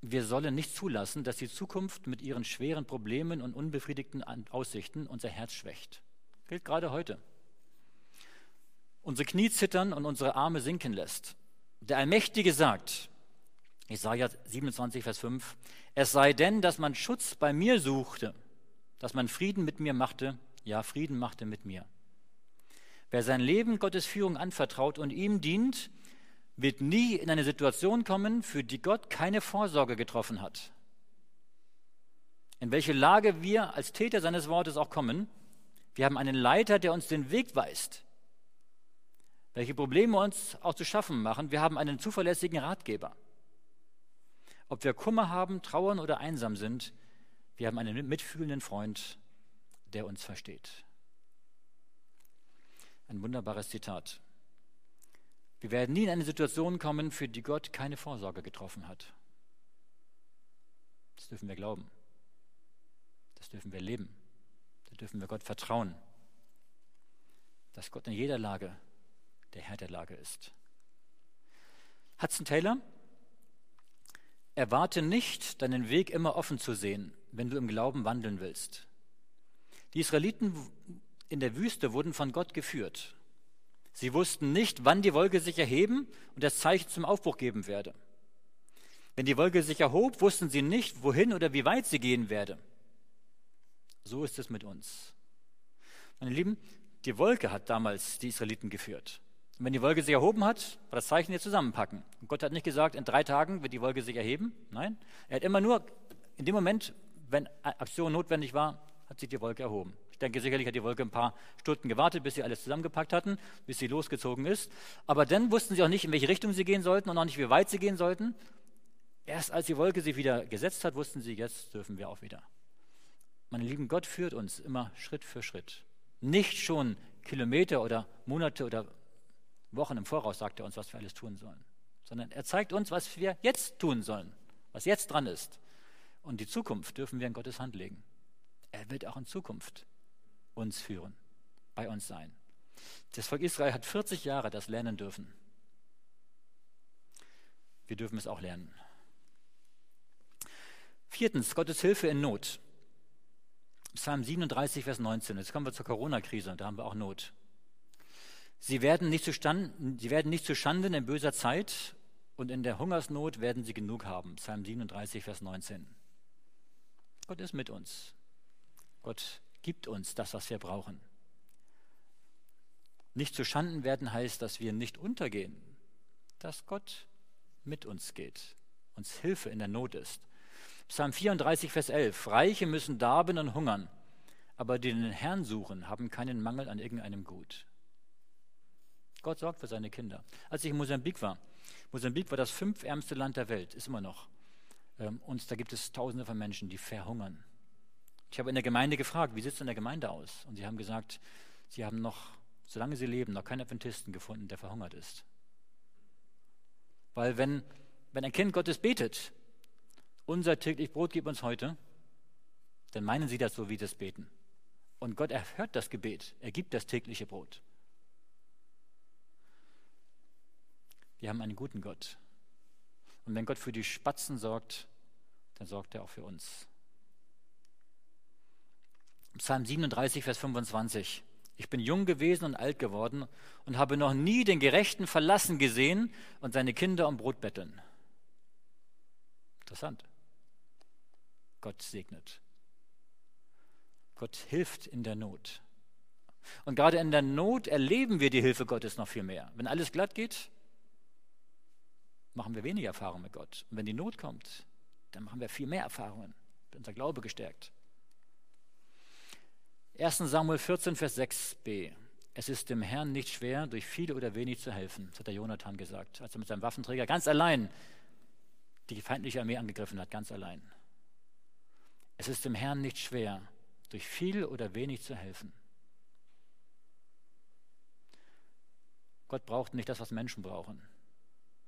Wir sollen nicht zulassen, dass die Zukunft mit ihren schweren Problemen und unbefriedigten Aussichten unser Herz schwächt. Gilt gerade heute. Unsere Knie zittern und unsere Arme sinken lässt. Der Allmächtige sagt, Jesaja 27, Vers 5. Es sei denn, dass man Schutz bei mir suchte, dass man Frieden mit mir machte, ja, Frieden machte mit mir. Wer sein Leben Gottes Führung anvertraut und ihm dient, wird nie in eine Situation kommen, für die Gott keine Vorsorge getroffen hat. In welche Lage wir als Täter seines Wortes auch kommen, wir haben einen Leiter, der uns den Weg weist. Welche Probleme uns auch zu schaffen machen, wir haben einen zuverlässigen Ratgeber. Ob wir Kummer haben, trauern oder einsam sind, wir haben einen mitfühlenden Freund, der uns versteht. Ein wunderbares Zitat. Wir werden nie in eine Situation kommen, für die Gott keine Vorsorge getroffen hat. Das dürfen wir glauben. Das dürfen wir leben. Da dürfen wir Gott vertrauen, dass Gott in jeder Lage der Herr der Lage ist. Hudson Taylor Erwarte nicht, deinen Weg immer offen zu sehen, wenn du im Glauben wandeln willst. Die Israeliten in der Wüste wurden von Gott geführt. Sie wussten nicht, wann die Wolke sich erheben und das Zeichen zum Aufbruch geben werde. Wenn die Wolke sich erhob, wussten sie nicht, wohin oder wie weit sie gehen werde. So ist es mit uns. Meine Lieben, die Wolke hat damals die Israeliten geführt. Und wenn die Wolke sich erhoben hat, war das Zeichen hier zusammenpacken. Und Gott hat nicht gesagt, in drei Tagen wird die Wolke sich erheben. Nein, er hat immer nur, in dem Moment, wenn Aktion notwendig war, hat sich die Wolke erhoben. Ich denke, sicherlich hat die Wolke ein paar Stunden gewartet, bis sie alles zusammengepackt hatten, bis sie losgezogen ist. Aber dann wussten sie auch nicht, in welche Richtung sie gehen sollten und auch nicht, wie weit sie gehen sollten. Erst als die Wolke sich wieder gesetzt hat, wussten sie, jetzt dürfen wir auch wieder. Meine Lieben, Gott führt uns immer Schritt für Schritt. Nicht schon Kilometer oder Monate oder Wochen im Voraus sagt er uns, was wir alles tun sollen, sondern er zeigt uns, was wir jetzt tun sollen, was jetzt dran ist. Und die Zukunft dürfen wir in Gottes Hand legen. Er wird auch in Zukunft uns führen, bei uns sein. Das Volk Israel hat 40 Jahre das lernen dürfen. Wir dürfen es auch lernen. Viertens, Gottes Hilfe in Not. Psalm 37, Vers 19. Jetzt kommen wir zur Corona-Krise, da haben wir auch Not. Sie werden nicht zustande, sie werden nicht zustande in böser Zeit und in der Hungersnot werden sie genug haben. Psalm 37, Vers 19. Gott ist mit uns. Gott gibt uns das, was wir brauchen. Nicht zu Schanden werden heißt, dass wir nicht untergehen, dass Gott mit uns geht, uns Hilfe in der Not ist. Psalm 34, Vers 11. Reiche müssen darben und hungern, aber die den Herrn suchen, haben keinen Mangel an irgendeinem Gut. Gott sorgt für seine Kinder. Als ich in Mosambik war, Mosambik war das fünfärmste Land der Welt, ist immer noch. Ähm, und da gibt es Tausende von Menschen, die verhungern. Ich habe in der Gemeinde gefragt, wie sieht es in der Gemeinde aus? Und sie haben gesagt, sie haben noch, solange sie leben, noch keinen Adventisten gefunden, der verhungert ist. Weil wenn, wenn ein Kind Gottes betet, unser täglich Brot gib uns heute, dann meinen sie das so wie das Beten. Und Gott erhört das Gebet, er gibt das tägliche Brot. Wir haben einen guten Gott. Und wenn Gott für die Spatzen sorgt, dann sorgt er auch für uns. Psalm 37, Vers 25. Ich bin jung gewesen und alt geworden und habe noch nie den Gerechten verlassen gesehen und seine Kinder um Brot betteln. Interessant. Gott segnet. Gott hilft in der Not. Und gerade in der Not erleben wir die Hilfe Gottes noch viel mehr. Wenn alles glatt geht, machen wir weniger Erfahrung mit Gott. Und wenn die Not kommt, dann machen wir viel mehr Erfahrungen. Wird unser Glaube gestärkt. 1. Samuel 14, Vers 6b. Es ist dem Herrn nicht schwer, durch viele oder wenig zu helfen, das hat der Jonathan gesagt, als er mit seinem Waffenträger ganz allein die feindliche Armee angegriffen hat, ganz allein. Es ist dem Herrn nicht schwer, durch viel oder wenig zu helfen. Gott braucht nicht das, was Menschen brauchen.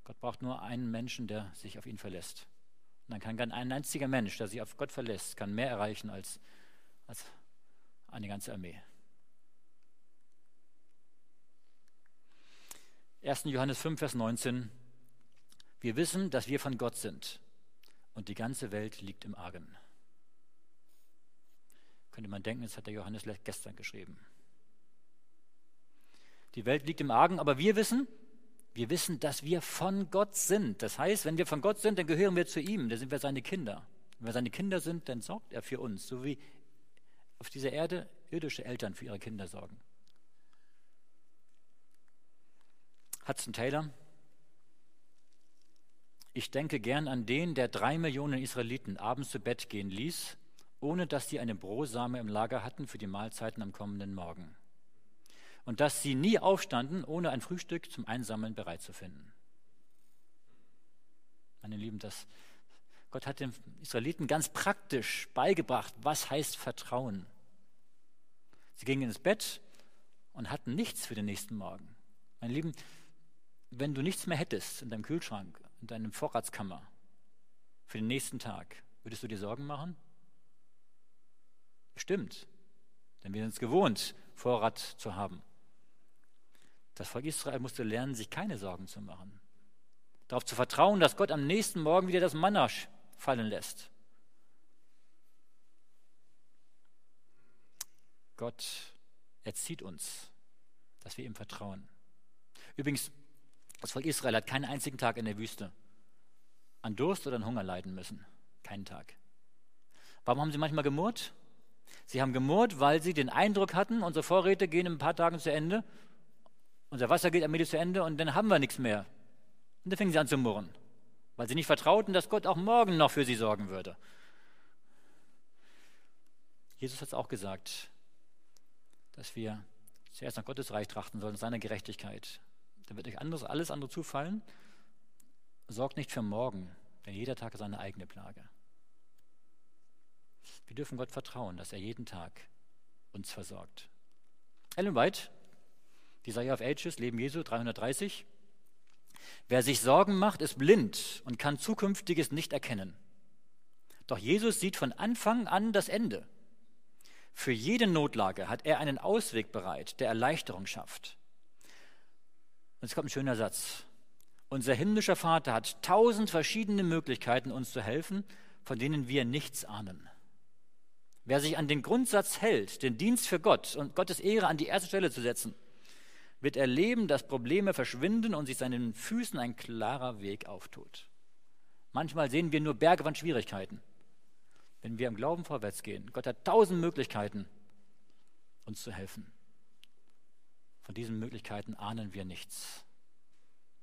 Gott braucht nur einen Menschen, der sich auf ihn verlässt. Und dann kann ein einziger Mensch, der sich auf Gott verlässt, kann mehr erreichen als, als eine ganze Armee. 1. Johannes 5, Vers 19. Wir wissen, dass wir von Gott sind und die ganze Welt liegt im Argen. Könnte man denken, das hat der Johannes gestern geschrieben. Die Welt liegt im Argen, aber wir wissen, wir wissen, dass wir von Gott sind. Das heißt, wenn wir von Gott sind, dann gehören wir zu ihm, dann sind wir seine Kinder. Wenn wir seine Kinder sind, dann sorgt er für uns, so wie auf dieser Erde irdische Eltern für ihre Kinder sorgen. Hudson Taylor. Ich denke gern an den, der drei Millionen Israeliten abends zu Bett gehen ließ, ohne dass sie eine Brosame im Lager hatten für die Mahlzeiten am kommenden Morgen und dass sie nie aufstanden, ohne ein Frühstück zum Einsammeln bereit zu finden. Meine Lieben, das, Gott hat den Israeliten ganz praktisch beigebracht, was heißt Vertrauen. Sie gingen ins Bett und hatten nichts für den nächsten Morgen. Meine Lieben, wenn du nichts mehr hättest in deinem Kühlschrank, in deinem Vorratskammer für den nächsten Tag, würdest du dir Sorgen machen? Bestimmt. Denn wir sind es gewohnt, Vorrat zu haben. Das Volk Israel musste lernen, sich keine Sorgen zu machen. Darauf zu vertrauen, dass Gott am nächsten Morgen wieder das Manna fallen lässt. Gott erzieht uns, dass wir ihm vertrauen. Übrigens, das Volk Israel hat keinen einzigen Tag in der Wüste an Durst oder an Hunger leiden müssen. Keinen Tag. Warum haben sie manchmal gemurrt? Sie haben gemurrt, weil sie den Eindruck hatten, unsere Vorräte gehen in ein paar Tagen zu Ende unser Wasser geht am Ende zu Ende und dann haben wir nichts mehr. Und dann fingen sie an zu murren, weil sie nicht vertrauten, dass Gott auch morgen noch für sie sorgen würde. Jesus hat es auch gesagt, dass wir zuerst nach Gottes Reich trachten sollen, seiner Gerechtigkeit. Dann wird euch anderes, alles andere zufallen. Sorgt nicht für morgen, denn jeder Tag ist eine eigene Plage. Wir dürfen Gott vertrauen, dass er jeden Tag uns versorgt. Ellen White Desire of Ages, Leben Jesu 330. Wer sich Sorgen macht, ist blind und kann Zukünftiges nicht erkennen. Doch Jesus sieht von Anfang an das Ende. Für jede Notlage hat er einen Ausweg bereit, der Erleichterung schafft. Und jetzt kommt ein schöner Satz. Unser himmlischer Vater hat tausend verschiedene Möglichkeiten, uns zu helfen, von denen wir nichts ahnen. Wer sich an den Grundsatz hält, den Dienst für Gott und Gottes Ehre an die erste Stelle zu setzen, wird erleben, dass Probleme verschwinden und sich seinen Füßen ein klarer Weg auftut. Manchmal sehen wir nur Berge von Schwierigkeiten. Wenn wir im Glauben vorwärts gehen, Gott hat tausend Möglichkeiten, uns zu helfen. Von diesen Möglichkeiten ahnen wir nichts,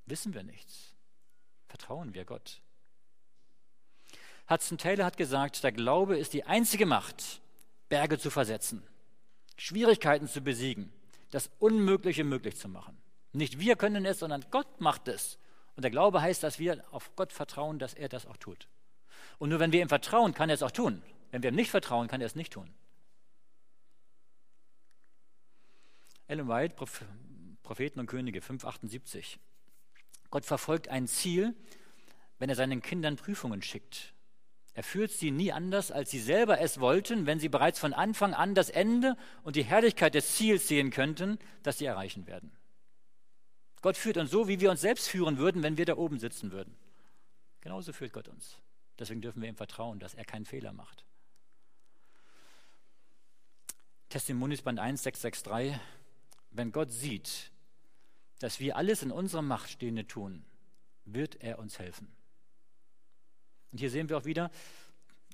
wissen wir nichts, vertrauen wir Gott. Hudson Taylor hat gesagt, der Glaube ist die einzige Macht, Berge zu versetzen, Schwierigkeiten zu besiegen, das Unmögliche möglich zu machen. Nicht wir können es, sondern Gott macht es. Und der Glaube heißt, dass wir auf Gott vertrauen, dass er das auch tut. Und nur wenn wir ihm vertrauen, kann er es auch tun. Wenn wir ihm nicht vertrauen, kann er es nicht tun. Ellen White, Propheten und Könige 578. Gott verfolgt ein Ziel, wenn er seinen Kindern Prüfungen schickt. Er führt sie nie anders, als sie selber es wollten, wenn sie bereits von Anfang an das Ende und die Herrlichkeit des Ziels sehen könnten, das sie erreichen werden. Gott führt uns so, wie wir uns selbst führen würden, wenn wir da oben sitzen würden. Genauso führt Gott uns. Deswegen dürfen wir ihm vertrauen, dass er keinen Fehler macht. Testimonies Band 1, 663. Wenn Gott sieht, dass wir alles in unserer Macht Stehende tun, wird er uns helfen. Und hier sehen wir auch wieder,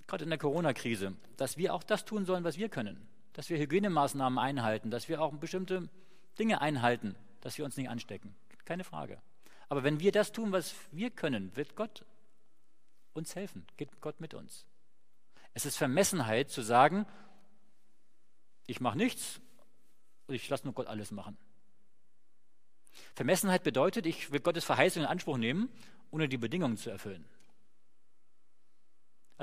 gerade in der Corona-Krise, dass wir auch das tun sollen, was wir können. Dass wir Hygienemaßnahmen einhalten, dass wir auch bestimmte Dinge einhalten, dass wir uns nicht anstecken. Keine Frage. Aber wenn wir das tun, was wir können, wird Gott uns helfen, geht Gott mit uns. Es ist Vermessenheit zu sagen, ich mache nichts und ich lasse nur Gott alles machen. Vermessenheit bedeutet, ich will Gottes Verheißung in Anspruch nehmen, ohne die Bedingungen zu erfüllen.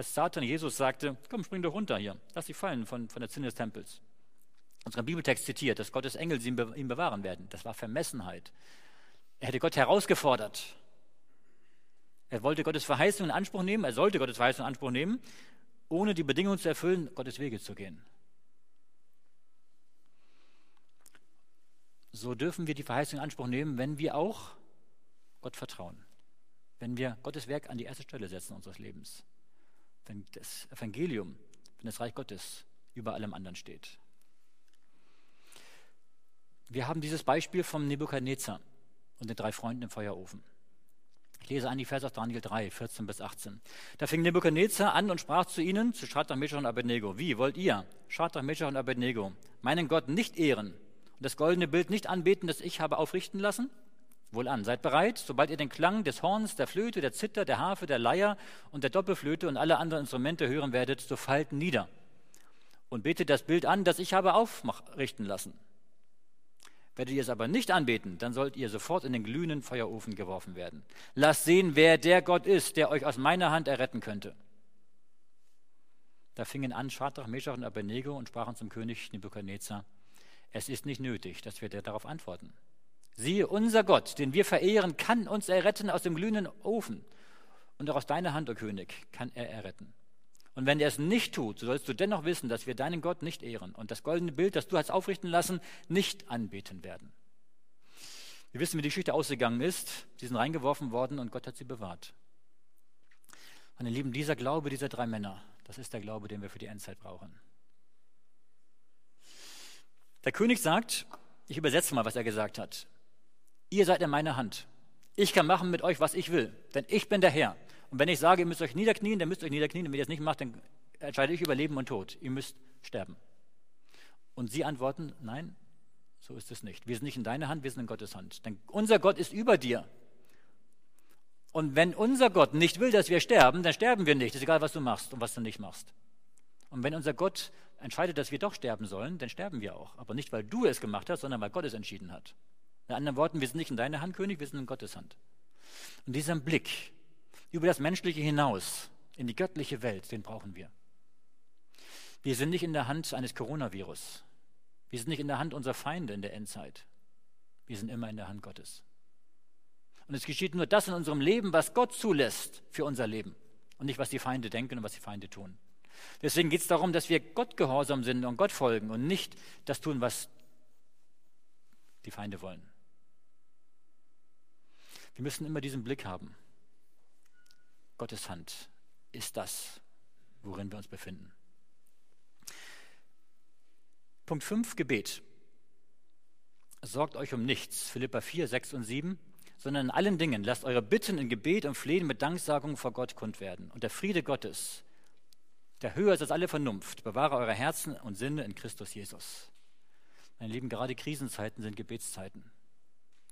Als Satan Jesus sagte, komm, spring doch runter hier, lass dich fallen von, von der Zinne des Tempels. Unser Bibeltext zitiert, dass Gottes Engel ihn bewahren werden. Das war Vermessenheit. Er hätte Gott herausgefordert. Er wollte Gottes Verheißung in Anspruch nehmen, er sollte Gottes Verheißung in Anspruch nehmen, ohne die Bedingungen zu erfüllen, Gottes Wege zu gehen. So dürfen wir die Verheißung in Anspruch nehmen, wenn wir auch Gott vertrauen. Wenn wir Gottes Werk an die erste Stelle setzen unseres Lebens. Wenn das Evangelium, wenn das Reich Gottes über allem anderen steht. Wir haben dieses Beispiel vom Nebukadnezar und den drei Freunden im Feuerofen. Ich lese an die Verse aus Daniel 3, 14 bis 18. Da fing Nebukadnezar an und sprach zu ihnen, zu Schadrach, Meshach und Abednego. Wie wollt ihr, Schadrach, Meshach und Abednego, meinen Gott nicht ehren und das goldene Bild nicht anbeten, das ich habe aufrichten lassen? Wohlan, seid bereit, sobald ihr den Klang des Horns, der Flöte, der Zither, der Harfe, der Leier und der Doppelflöte und alle anderen Instrumente hören werdet, so fallt nieder und betet das Bild an, das ich habe aufrichten lassen. Werdet ihr es aber nicht anbeten, dann sollt ihr sofort in den glühenden Feuerofen geworfen werden. Lasst sehen, wer der Gott ist, der euch aus meiner Hand erretten könnte. Da fingen an Schadrach, Meshach und Abednego und sprachen zum König Nebukadnezar, es ist nicht nötig, dass wir dir darauf antworten. Siehe, unser Gott, den wir verehren, kann uns erretten aus dem glühenden Ofen. Und auch aus deiner Hand, o oh König, kann er erretten. Und wenn er es nicht tut, so sollst du dennoch wissen, dass wir deinen Gott nicht ehren und das goldene Bild, das du hast aufrichten lassen, nicht anbeten werden. Wir wissen, wie die Geschichte ausgegangen ist. Sie sind reingeworfen worden und Gott hat sie bewahrt. Meine Lieben, dieser Glaube dieser drei Männer, das ist der Glaube, den wir für die Endzeit brauchen. Der König sagt, ich übersetze mal, was er gesagt hat. Ihr seid in meiner Hand. Ich kann machen mit euch, was ich will, denn ich bin der Herr. Und wenn ich sage, ihr müsst euch niederknien, dann müsst ihr euch niederknien. Und wenn ihr das nicht macht, dann entscheide ich über Leben und Tod. Ihr müsst sterben. Und sie antworten, nein, so ist es nicht. Wir sind nicht in deiner Hand, wir sind in Gottes Hand. Denn unser Gott ist über dir. Und wenn unser Gott nicht will, dass wir sterben, dann sterben wir nicht. Ist egal, was du machst und was du nicht machst. Und wenn unser Gott entscheidet, dass wir doch sterben sollen, dann sterben wir auch. Aber nicht, weil du es gemacht hast, sondern weil Gott es entschieden hat. In anderen Worten, wir sind nicht in deiner Hand, König, wir sind in Gottes Hand. Und dieser Blick, über das Menschliche hinaus in die göttliche Welt, den brauchen wir. Wir sind nicht in der Hand eines Coronavirus. Wir sind nicht in der Hand unserer Feinde in der Endzeit. Wir sind immer in der Hand Gottes. Und es geschieht nur das in unserem Leben, was Gott zulässt für unser Leben und nicht, was die Feinde denken und was die Feinde tun. Deswegen geht es darum, dass wir Gott gehorsam sind und Gott folgen und nicht das tun, was die Feinde wollen. Wir müssen immer diesen Blick haben. Gottes Hand ist das, worin wir uns befinden. Punkt 5, Gebet. Sorgt euch um nichts, Philippa 4, 6 und 7, sondern in allen Dingen lasst eure Bitten in Gebet und Flehen mit Danksagung vor Gott kund werden. Und der Friede Gottes, der höher ist als alle Vernunft, bewahre eure Herzen und Sinne in Christus Jesus. Meine Lieben, gerade Krisenzeiten sind Gebetszeiten,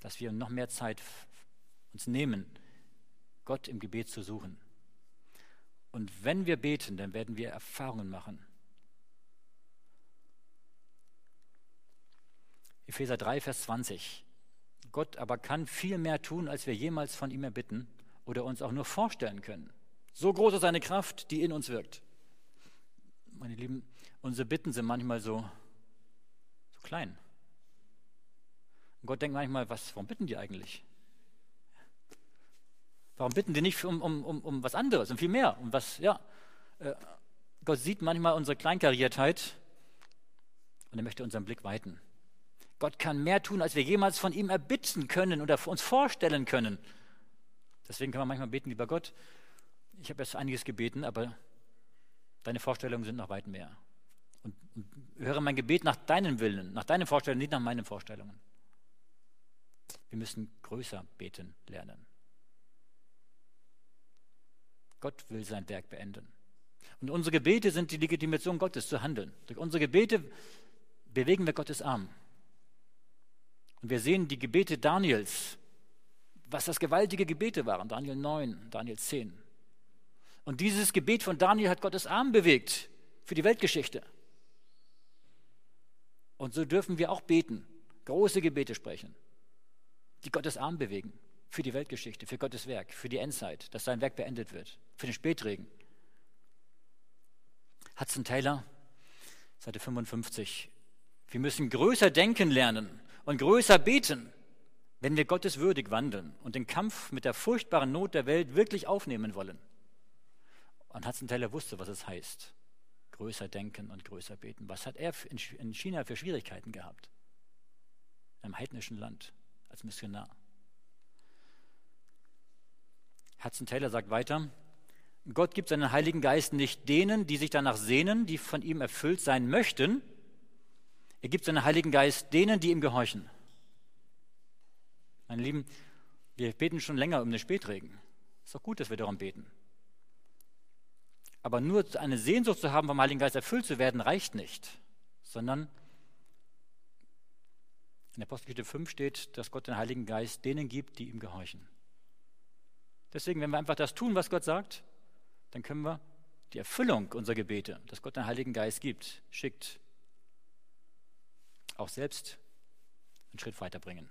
dass wir noch mehr Zeit uns nehmen, Gott im Gebet zu suchen. Und wenn wir beten, dann werden wir Erfahrungen machen. Epheser 3, Vers 20. Gott aber kann viel mehr tun, als wir jemals von ihm erbitten oder uns auch nur vorstellen können. So groß ist seine Kraft, die in uns wirkt. Meine Lieben, unsere Bitten sind manchmal so so klein. Und Gott denkt manchmal, was, warum bitten die eigentlich? Warum bitten die nicht um, um, um, um was anderes und viel mehr? Um was, ja. Äh, Gott sieht manchmal unsere Kleinkariertheit und er möchte unseren Blick weiten. Gott kann mehr tun, als wir jemals von ihm erbitten können oder uns vorstellen können. Deswegen kann man manchmal beten, lieber Gott, ich habe jetzt einiges gebeten, aber deine Vorstellungen sind noch weit mehr und, und höre mein Gebet nach deinem Willen, nach deinen Vorstellungen, nicht nach meinen Vorstellungen. Wir müssen größer beten lernen. Gott will sein Werk beenden. Und unsere Gebete sind die Legitimation Gottes zu handeln. Durch unsere Gebete bewegen wir Gottes Arm. Und wir sehen die Gebete Daniels, was das gewaltige Gebete waren. Daniel 9, Daniel 10. Und dieses Gebet von Daniel hat Gottes Arm bewegt für die Weltgeschichte. Und so dürfen wir auch beten, große Gebete sprechen, die Gottes Arm bewegen für die Weltgeschichte, für Gottes Werk, für die Endzeit, dass sein Werk beendet wird, für den Spätregen. Hudson Taylor, Seite 55. Wir müssen größer denken lernen und größer beten, wenn wir Gottes würdig wandeln und den Kampf mit der furchtbaren Not der Welt wirklich aufnehmen wollen. Und Hudson Taylor wusste, was es heißt größer denken und größer beten. Was hat er in China für Schwierigkeiten gehabt? In einem heidnischen Land als Missionar. Hudson Taylor sagt weiter, Gott gibt seinen Heiligen Geist nicht denen, die sich danach sehnen, die von ihm erfüllt sein möchten. Er gibt seinen Heiligen Geist denen, die ihm gehorchen. Meine Lieben, wir beten schon länger um den Spätregen. Ist doch gut, dass wir darum beten. Aber nur eine Sehnsucht zu haben, vom Heiligen Geist erfüllt zu werden, reicht nicht, sondern in Apostelgeschichte 5 steht, dass Gott den Heiligen Geist denen gibt, die ihm gehorchen. Deswegen, wenn wir einfach das tun, was Gott sagt, dann können wir die Erfüllung unserer Gebete, dass Gott den Heiligen Geist gibt, schickt, auch selbst einen Schritt weiterbringen.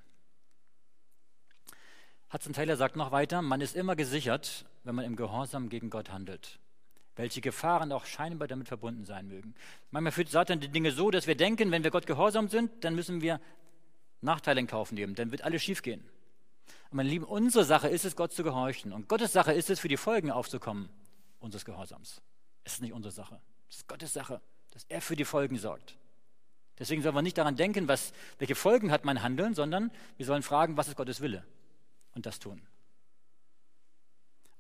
Hudson Taylor sagt noch weiter, man ist immer gesichert, wenn man im Gehorsam gegen Gott handelt welche Gefahren auch scheinbar damit verbunden sein mögen. Manchmal führt Satan die Dinge so, dass wir denken, wenn wir Gott gehorsam sind, dann müssen wir Nachteile in Kauf nehmen, dann wird alles schiefgehen. Und meine Lieben, unsere Sache ist es, Gott zu gehorchen. Und Gottes Sache ist es, für die Folgen aufzukommen unseres Gehorsams. Es ist nicht unsere Sache. Es ist Gottes Sache, dass er für die Folgen sorgt. Deswegen sollen wir nicht daran denken, was, welche Folgen hat mein Handeln, sondern wir sollen fragen, was ist Gottes Wille? Und das tun.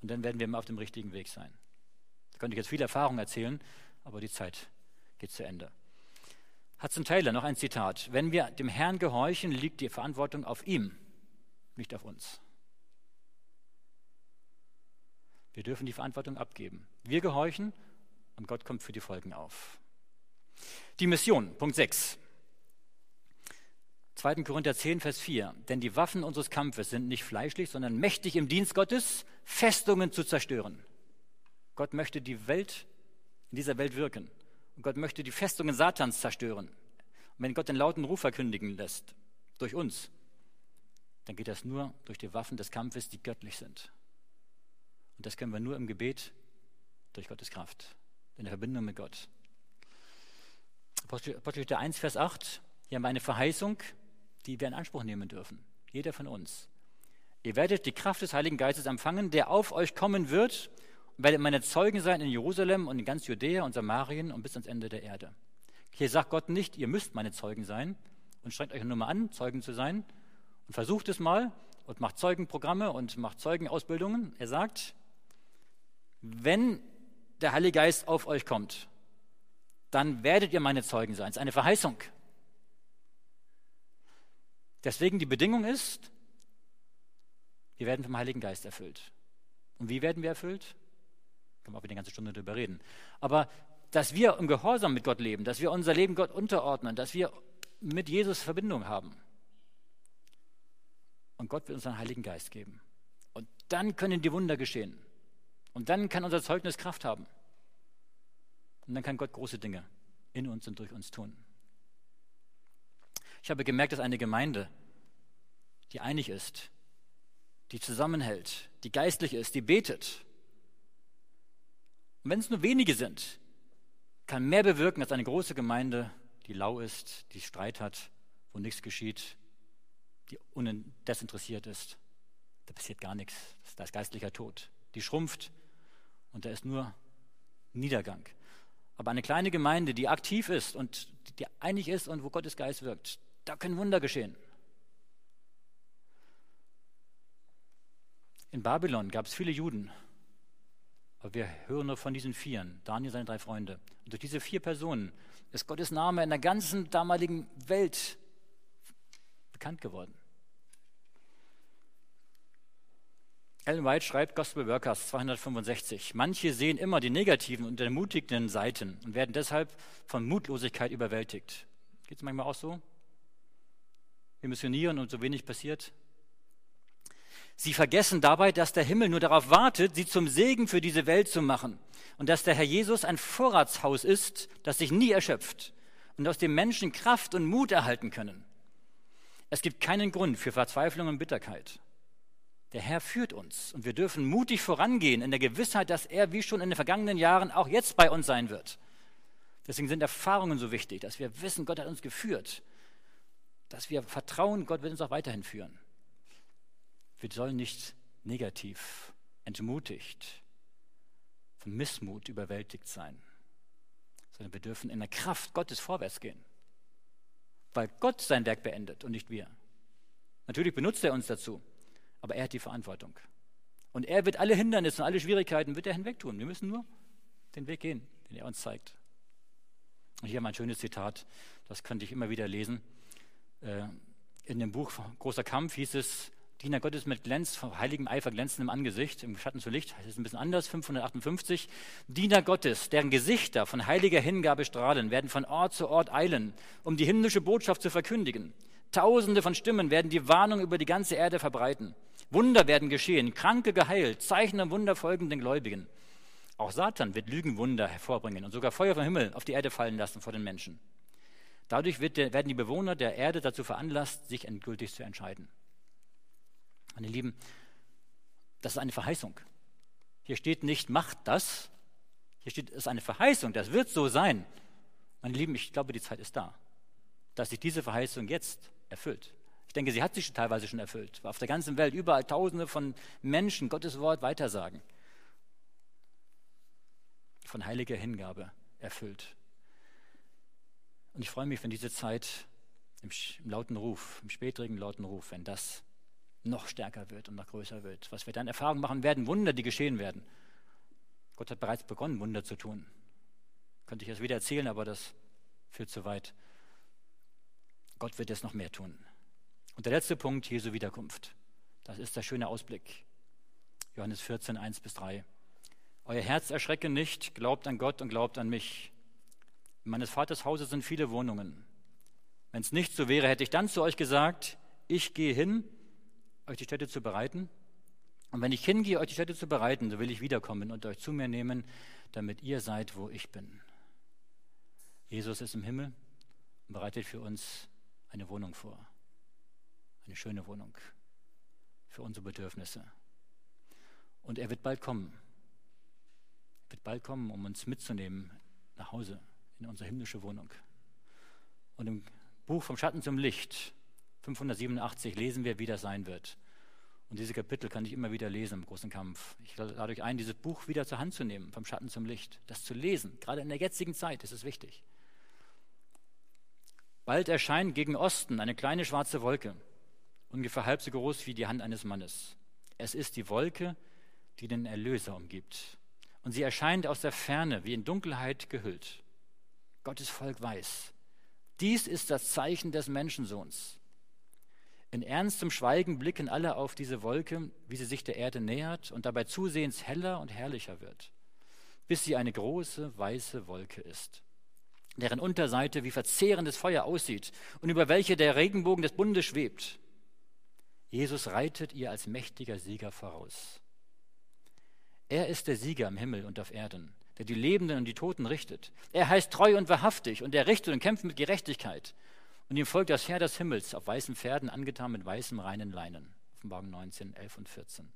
Und dann werden wir immer auf dem richtigen Weg sein. Da könnte ich jetzt viel Erfahrung erzählen, aber die Zeit geht zu Ende. Hudson Taylor, noch ein Zitat. Wenn wir dem Herrn gehorchen, liegt die Verantwortung auf ihm, nicht auf uns. Wir dürfen die Verantwortung abgeben. Wir gehorchen und Gott kommt für die Folgen auf. Die Mission, Punkt 6. 2. Korinther 10, Vers 4. Denn die Waffen unseres Kampfes sind nicht fleischlich, sondern mächtig im Dienst Gottes, Festungen zu zerstören. Gott möchte die Welt, in dieser Welt wirken. Und Gott möchte die Festungen Satans zerstören. Und wenn Gott den lauten Ruf verkündigen lässt, durch uns, dann geht das nur durch die Waffen des Kampfes, die göttlich sind. Und das können wir nur im Gebet durch Gottes Kraft, in der Verbindung mit Gott. Apostelgeschichte 1, Vers 8, hier haben wir eine Verheißung, die wir in Anspruch nehmen dürfen. Jeder von uns. Ihr werdet die Kraft des Heiligen Geistes empfangen, der auf euch kommen wird werdet meine Zeugen sein in Jerusalem und in ganz Judäa und Samarien und bis ans Ende der Erde. Hier sagt Gott nicht, ihr müsst meine Zeugen sein und strengt euch nur mal an, Zeugen zu sein und versucht es mal und macht Zeugenprogramme und macht Zeugenausbildungen. Er sagt, wenn der Heilige Geist auf euch kommt, dann werdet ihr meine Zeugen sein. Es ist eine Verheißung. Deswegen die Bedingung ist, wir werden vom Heiligen Geist erfüllt. Und wie werden wir erfüllt? Können wir auch wieder eine ganze Stunde darüber reden. Aber dass wir im Gehorsam mit Gott leben, dass wir unser Leben Gott unterordnen, dass wir mit Jesus Verbindung haben. Und Gott wird uns einen Heiligen Geist geben. Und dann können die Wunder geschehen. Und dann kann unser Zeugnis Kraft haben. Und dann kann Gott große Dinge in uns und durch uns tun. Ich habe gemerkt, dass eine Gemeinde, die einig ist, die zusammenhält, die geistlich ist, die betet, und wenn es nur wenige sind, kann mehr bewirken als eine große Gemeinde, die lau ist, die Streit hat, wo nichts geschieht, die desinteressiert ist. Da passiert gar nichts. Da ist geistlicher Tod. Die schrumpft und da ist nur Niedergang. Aber eine kleine Gemeinde, die aktiv ist und die einig ist und wo Gottes Geist wirkt, da können Wunder geschehen. In Babylon gab es viele Juden. Aber wir hören nur von diesen Vieren, Daniel seine drei Freunde. Und durch diese vier Personen ist Gottes Name in der ganzen damaligen Welt bekannt geworden. Ellen White schreibt Gospel Workers 265. Manche sehen immer die negativen und ermutigenden Seiten und werden deshalb von Mutlosigkeit überwältigt. Geht es manchmal auch so? Wir missionieren und so wenig passiert. Sie vergessen dabei, dass der Himmel nur darauf wartet, sie zum Segen für diese Welt zu machen und dass der Herr Jesus ein Vorratshaus ist, das sich nie erschöpft und aus dem Menschen Kraft und Mut erhalten können. Es gibt keinen Grund für Verzweiflung und Bitterkeit. Der Herr führt uns und wir dürfen mutig vorangehen in der Gewissheit, dass er wie schon in den vergangenen Jahren auch jetzt bei uns sein wird. Deswegen sind Erfahrungen so wichtig, dass wir wissen, Gott hat uns geführt, dass wir vertrauen, Gott wird uns auch weiterhin führen. Wir sollen nicht negativ, entmutigt, von Missmut überwältigt sein, sondern wir dürfen in der Kraft Gottes vorwärts gehen, weil Gott sein Werk beendet und nicht wir. Natürlich benutzt er uns dazu, aber er hat die Verantwortung. Und er wird alle Hindernisse und alle Schwierigkeiten wird er hinwegtun. Wir müssen nur den Weg gehen, den er uns zeigt. Und hier mal ein schönes Zitat, das könnte ich immer wieder lesen. Äh, in dem Buch Großer Kampf hieß es, Diener Gottes mit Glänz, heiligem Eifer glänzendem Angesicht, im Schatten zu Licht, das ist ein bisschen anders, 558. Diener Gottes, deren Gesichter von heiliger Hingabe strahlen, werden von Ort zu Ort eilen, um die himmlische Botschaft zu verkündigen. Tausende von Stimmen werden die Warnung über die ganze Erde verbreiten. Wunder werden geschehen, Kranke geheilt, Zeichen und Wunder folgen den Gläubigen. Auch Satan wird Lügenwunder hervorbringen und sogar Feuer vom Himmel auf die Erde fallen lassen vor den Menschen. Dadurch der, werden die Bewohner der Erde dazu veranlasst, sich endgültig zu entscheiden. Meine Lieben, das ist eine Verheißung. Hier steht nicht, macht das. Hier steht, es ist eine Verheißung, das wird so sein. Meine Lieben, ich glaube, die Zeit ist da, dass sich diese Verheißung jetzt erfüllt. Ich denke, sie hat sich teilweise schon erfüllt. Auf der ganzen Welt überall Tausende von Menschen Gottes Wort weitersagen. Von heiliger Hingabe erfüllt. Und ich freue mich, wenn diese Zeit im, im lauten Ruf, im spätrigen lauten Ruf, wenn das noch stärker wird und noch größer wird. Was wir dann Erfahrungen machen werden, Wunder, die geschehen werden. Gott hat bereits begonnen, Wunder zu tun. Könnte ich das wieder erzählen, aber das führt zu weit. Gott wird jetzt noch mehr tun. Und der letzte Punkt, Jesu Wiederkunft. Das ist der schöne Ausblick. Johannes 14, 1 bis 3. Euer Herz erschrecke nicht, glaubt an Gott und glaubt an mich. In meines Vaters Hause sind viele Wohnungen. Wenn es nicht so wäre, hätte ich dann zu euch gesagt, ich gehe hin, euch die Städte zu bereiten. Und wenn ich hingehe, euch die Städte zu bereiten, so will ich wiederkommen und euch zu mir nehmen, damit ihr seid, wo ich bin. Jesus ist im Himmel und bereitet für uns eine Wohnung vor. Eine schöne Wohnung für unsere Bedürfnisse. Und er wird bald kommen. Er wird bald kommen, um uns mitzunehmen nach Hause in unsere himmlische Wohnung. Und im Buch vom Schatten zum Licht 587 lesen wir, wie das sein wird. Und diese Kapitel kann ich immer wieder lesen im großen Kampf. Ich lade euch ein, dieses Buch wieder zur Hand zu nehmen, vom Schatten zum Licht. Das zu lesen, gerade in der jetzigen Zeit ist es wichtig. Bald erscheint gegen Osten eine kleine schwarze Wolke, ungefähr halb so groß wie die Hand eines Mannes. Es ist die Wolke, die den Erlöser umgibt. Und sie erscheint aus der Ferne, wie in Dunkelheit gehüllt. Gottes Volk weiß, dies ist das Zeichen des Menschensohns. In ernstem Schweigen blicken alle auf diese Wolke, wie sie sich der Erde nähert und dabei zusehends heller und herrlicher wird, bis sie eine große weiße Wolke ist, deren Unterseite wie verzehrendes Feuer aussieht und über welche der Regenbogen des Bundes schwebt. Jesus reitet ihr als mächtiger Sieger voraus. Er ist der Sieger im Himmel und auf Erden, der die Lebenden und die Toten richtet. Er heißt treu und wahrhaftig und er richtet und kämpft mit Gerechtigkeit. Und ihm folgt das Heer des Himmels auf weißen Pferden, angetan mit weißem reinen Leinen. Offenbarung 19, 11 und 14.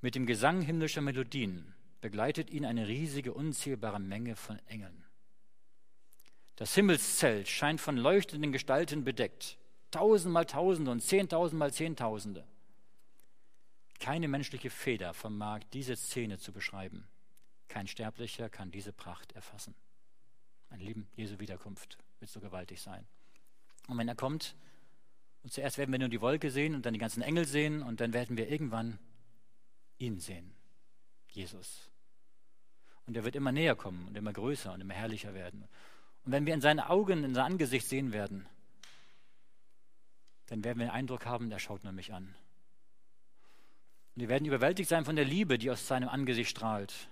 Mit dem Gesang himmlischer Melodien begleitet ihn eine riesige, unzählbare Menge von Engeln. Das Himmelszelt scheint von leuchtenden Gestalten bedeckt. Tausendmal Tausende und Zehntausendmal Zehntausende. Keine menschliche Feder vermag diese Szene zu beschreiben. Kein Sterblicher kann diese Pracht erfassen. Mein Lieben, Jesu Wiederkunft wird so gewaltig sein. Und wenn er kommt, und zuerst werden wir nur die Wolke sehen und dann die ganzen Engel sehen und dann werden wir irgendwann ihn sehen, Jesus. Und er wird immer näher kommen und immer größer und immer herrlicher werden. Und wenn wir in seine Augen, in sein Angesicht sehen werden, dann werden wir den Eindruck haben, er schaut nur mich an. Und wir werden überwältigt sein von der Liebe, die aus seinem Angesicht strahlt.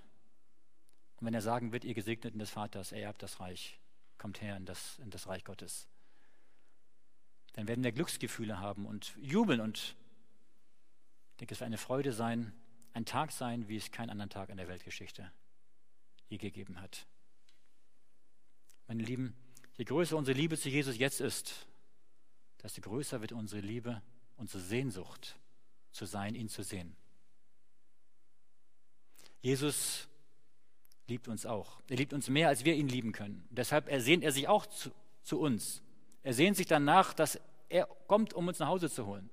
Und wenn er sagen wird, ihr Gesegneten des Vaters, er erbt das Reich, kommt her in das, in das Reich Gottes. Dann werden wir Glücksgefühle haben und jubeln und ich denke, es wird eine Freude sein, ein Tag sein, wie es keinen anderen Tag in der Weltgeschichte je gegeben hat. Meine Lieben, je größer unsere Liebe zu Jesus jetzt ist, desto größer wird unsere Liebe, unsere Sehnsucht zu sein, ihn zu sehen. Jesus liebt uns auch. Er liebt uns mehr, als wir ihn lieben können. Deshalb ersehnt er sich auch zu, zu uns. Er sehnt sich danach, dass er kommt, um uns nach Hause zu holen.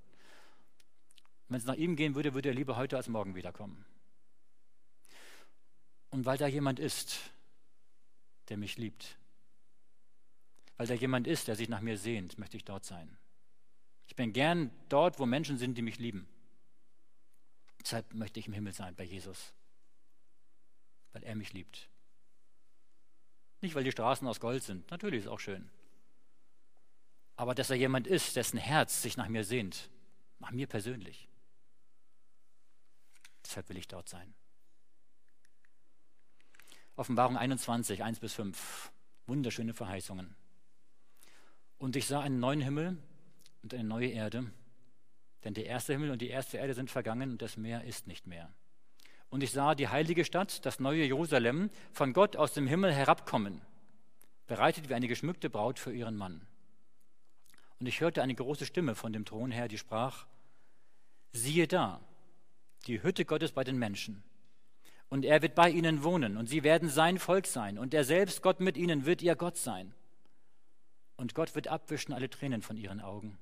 Wenn es nach ihm gehen würde, würde er lieber heute als morgen wiederkommen. Und weil da jemand ist, der mich liebt, weil da jemand ist, der sich nach mir sehnt, möchte ich dort sein. Ich bin gern dort, wo Menschen sind, die mich lieben. Deshalb möchte ich im Himmel sein bei Jesus weil er mich liebt. Nicht, weil die Straßen aus Gold sind, natürlich ist auch schön. Aber dass er jemand ist, dessen Herz sich nach mir sehnt, nach mir persönlich. Deshalb will ich dort sein. Offenbarung 21, 1 bis 5. Wunderschöne Verheißungen. Und ich sah einen neuen Himmel und eine neue Erde, denn der erste Himmel und die erste Erde sind vergangen und das Meer ist nicht mehr. Und ich sah die heilige Stadt, das neue Jerusalem, von Gott aus dem Himmel herabkommen, bereitet wie eine geschmückte Braut für ihren Mann. Und ich hörte eine große Stimme von dem Thron her, die sprach, siehe da, die Hütte Gottes bei den Menschen. Und er wird bei ihnen wohnen, und sie werden sein Volk sein, und er selbst, Gott mit ihnen, wird ihr Gott sein. Und Gott wird abwischen alle Tränen von ihren Augen.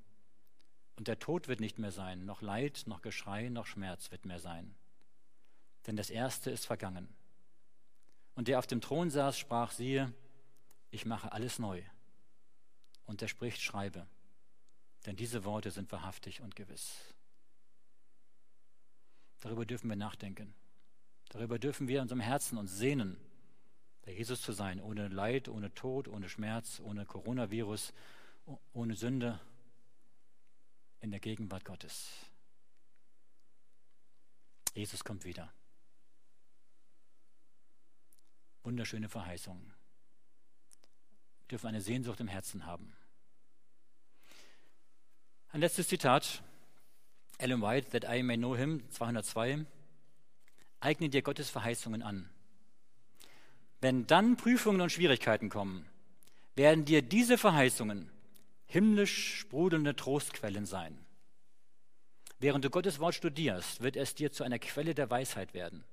Und der Tod wird nicht mehr sein, noch Leid, noch Geschrei, noch Schmerz wird mehr sein denn das Erste ist vergangen. Und der auf dem Thron saß, sprach, siehe, ich mache alles neu. Und er spricht, schreibe, denn diese Worte sind wahrhaftig und gewiss. Darüber dürfen wir nachdenken. Darüber dürfen wir in unserem Herzen uns sehnen, bei Jesus zu sein, ohne Leid, ohne Tod, ohne Schmerz, ohne Coronavirus, ohne Sünde, in der Gegenwart Gottes. Jesus kommt wieder. Wunderschöne Verheißungen. Wir dürfen eine Sehnsucht im Herzen haben. Ein letztes Zitat. Ellen White, That I May Know Him, 202. Eigne dir Gottes Verheißungen an. Wenn dann Prüfungen und Schwierigkeiten kommen, werden dir diese Verheißungen himmlisch sprudelnde Trostquellen sein. Während du Gottes Wort studierst, wird es dir zu einer Quelle der Weisheit werden.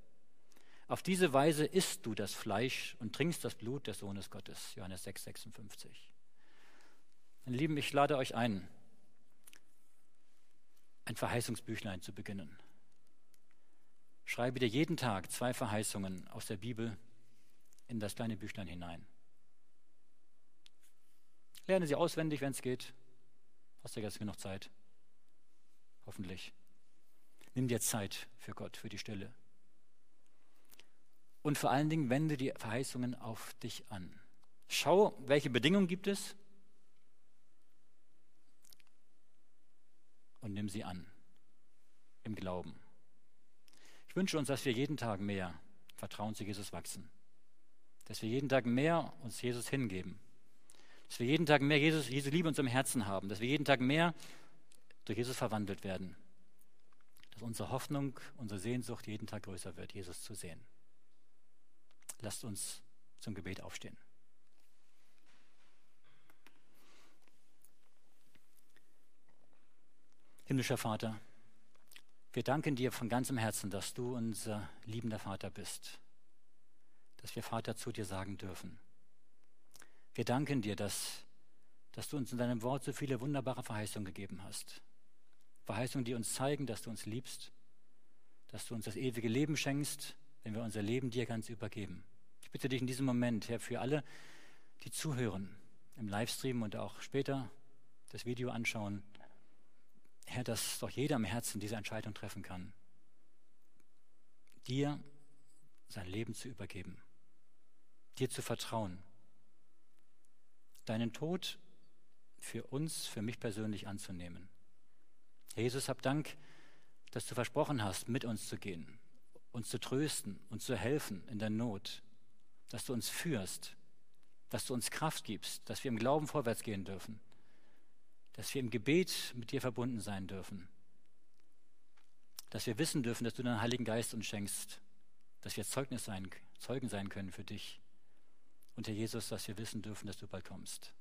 Auf diese Weise isst du das Fleisch und trinkst das Blut des Sohnes Gottes. Johannes 6, 56. Meine Lieben, ich lade euch ein, ein Verheißungsbüchlein zu beginnen. Schreibe dir jeden Tag zwei Verheißungen aus der Bibel in das kleine Büchlein hinein. Lerne sie auswendig, wenn es geht. Hast du jetzt genug Zeit? Hoffentlich. Nimm dir Zeit für Gott, für die Stille. Und vor allen Dingen wende die Verheißungen auf dich an. Schau, welche Bedingungen gibt es und nimm sie an im Glauben. Ich wünsche uns, dass wir jeden Tag mehr Vertrauen zu Jesus wachsen. Dass wir jeden Tag mehr uns Jesus hingeben. Dass wir jeden Tag mehr Jesus, Jesu Liebe in unserem Herzen haben. Dass wir jeden Tag mehr durch Jesus verwandelt werden. Dass unsere Hoffnung, unsere Sehnsucht jeden Tag größer wird, Jesus zu sehen. Lasst uns zum Gebet aufstehen. Himmlischer Vater, wir danken dir von ganzem Herzen, dass du unser liebender Vater bist, dass wir Vater zu dir sagen dürfen. Wir danken dir, dass, dass du uns in deinem Wort so viele wunderbare Verheißungen gegeben hast. Verheißungen, die uns zeigen, dass du uns liebst, dass du uns das ewige Leben schenkst, wenn wir unser Leben dir ganz übergeben. Ich bitte dich in diesem Moment, Herr, für alle, die zuhören, im Livestream und auch später das Video anschauen, Herr, dass doch jeder im Herzen diese Entscheidung treffen kann, dir sein Leben zu übergeben, dir zu vertrauen, deinen Tod für uns, für mich persönlich anzunehmen. Herr Jesus, hab Dank, dass du versprochen hast, mit uns zu gehen, uns zu trösten, uns zu helfen in der Not, dass du uns führst, dass du uns Kraft gibst, dass wir im Glauben vorwärts gehen dürfen dass wir im Gebet mit dir verbunden sein dürfen, dass wir wissen dürfen, dass du deinen Heiligen Geist uns schenkst, dass wir Zeugnis sein, Zeugen sein können für dich. Und Herr Jesus, dass wir wissen dürfen, dass du bald kommst.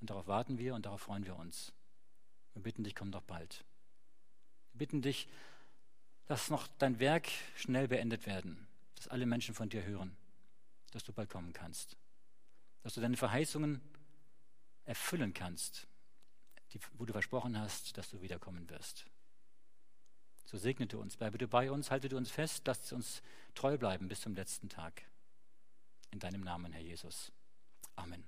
Und darauf warten wir und darauf freuen wir uns. Wir bitten dich, komm doch bald. Wir bitten dich, lass noch dein Werk schnell beendet werden, dass alle Menschen von dir hören, dass du bald kommen kannst, dass du deine Verheißungen erfüllen kannst, die, wo du versprochen hast, dass du wiederkommen wirst. So segne du uns, bleibe du bei uns, halte du uns fest, lass uns treu bleiben bis zum letzten Tag. In deinem Namen, Herr Jesus. Amen.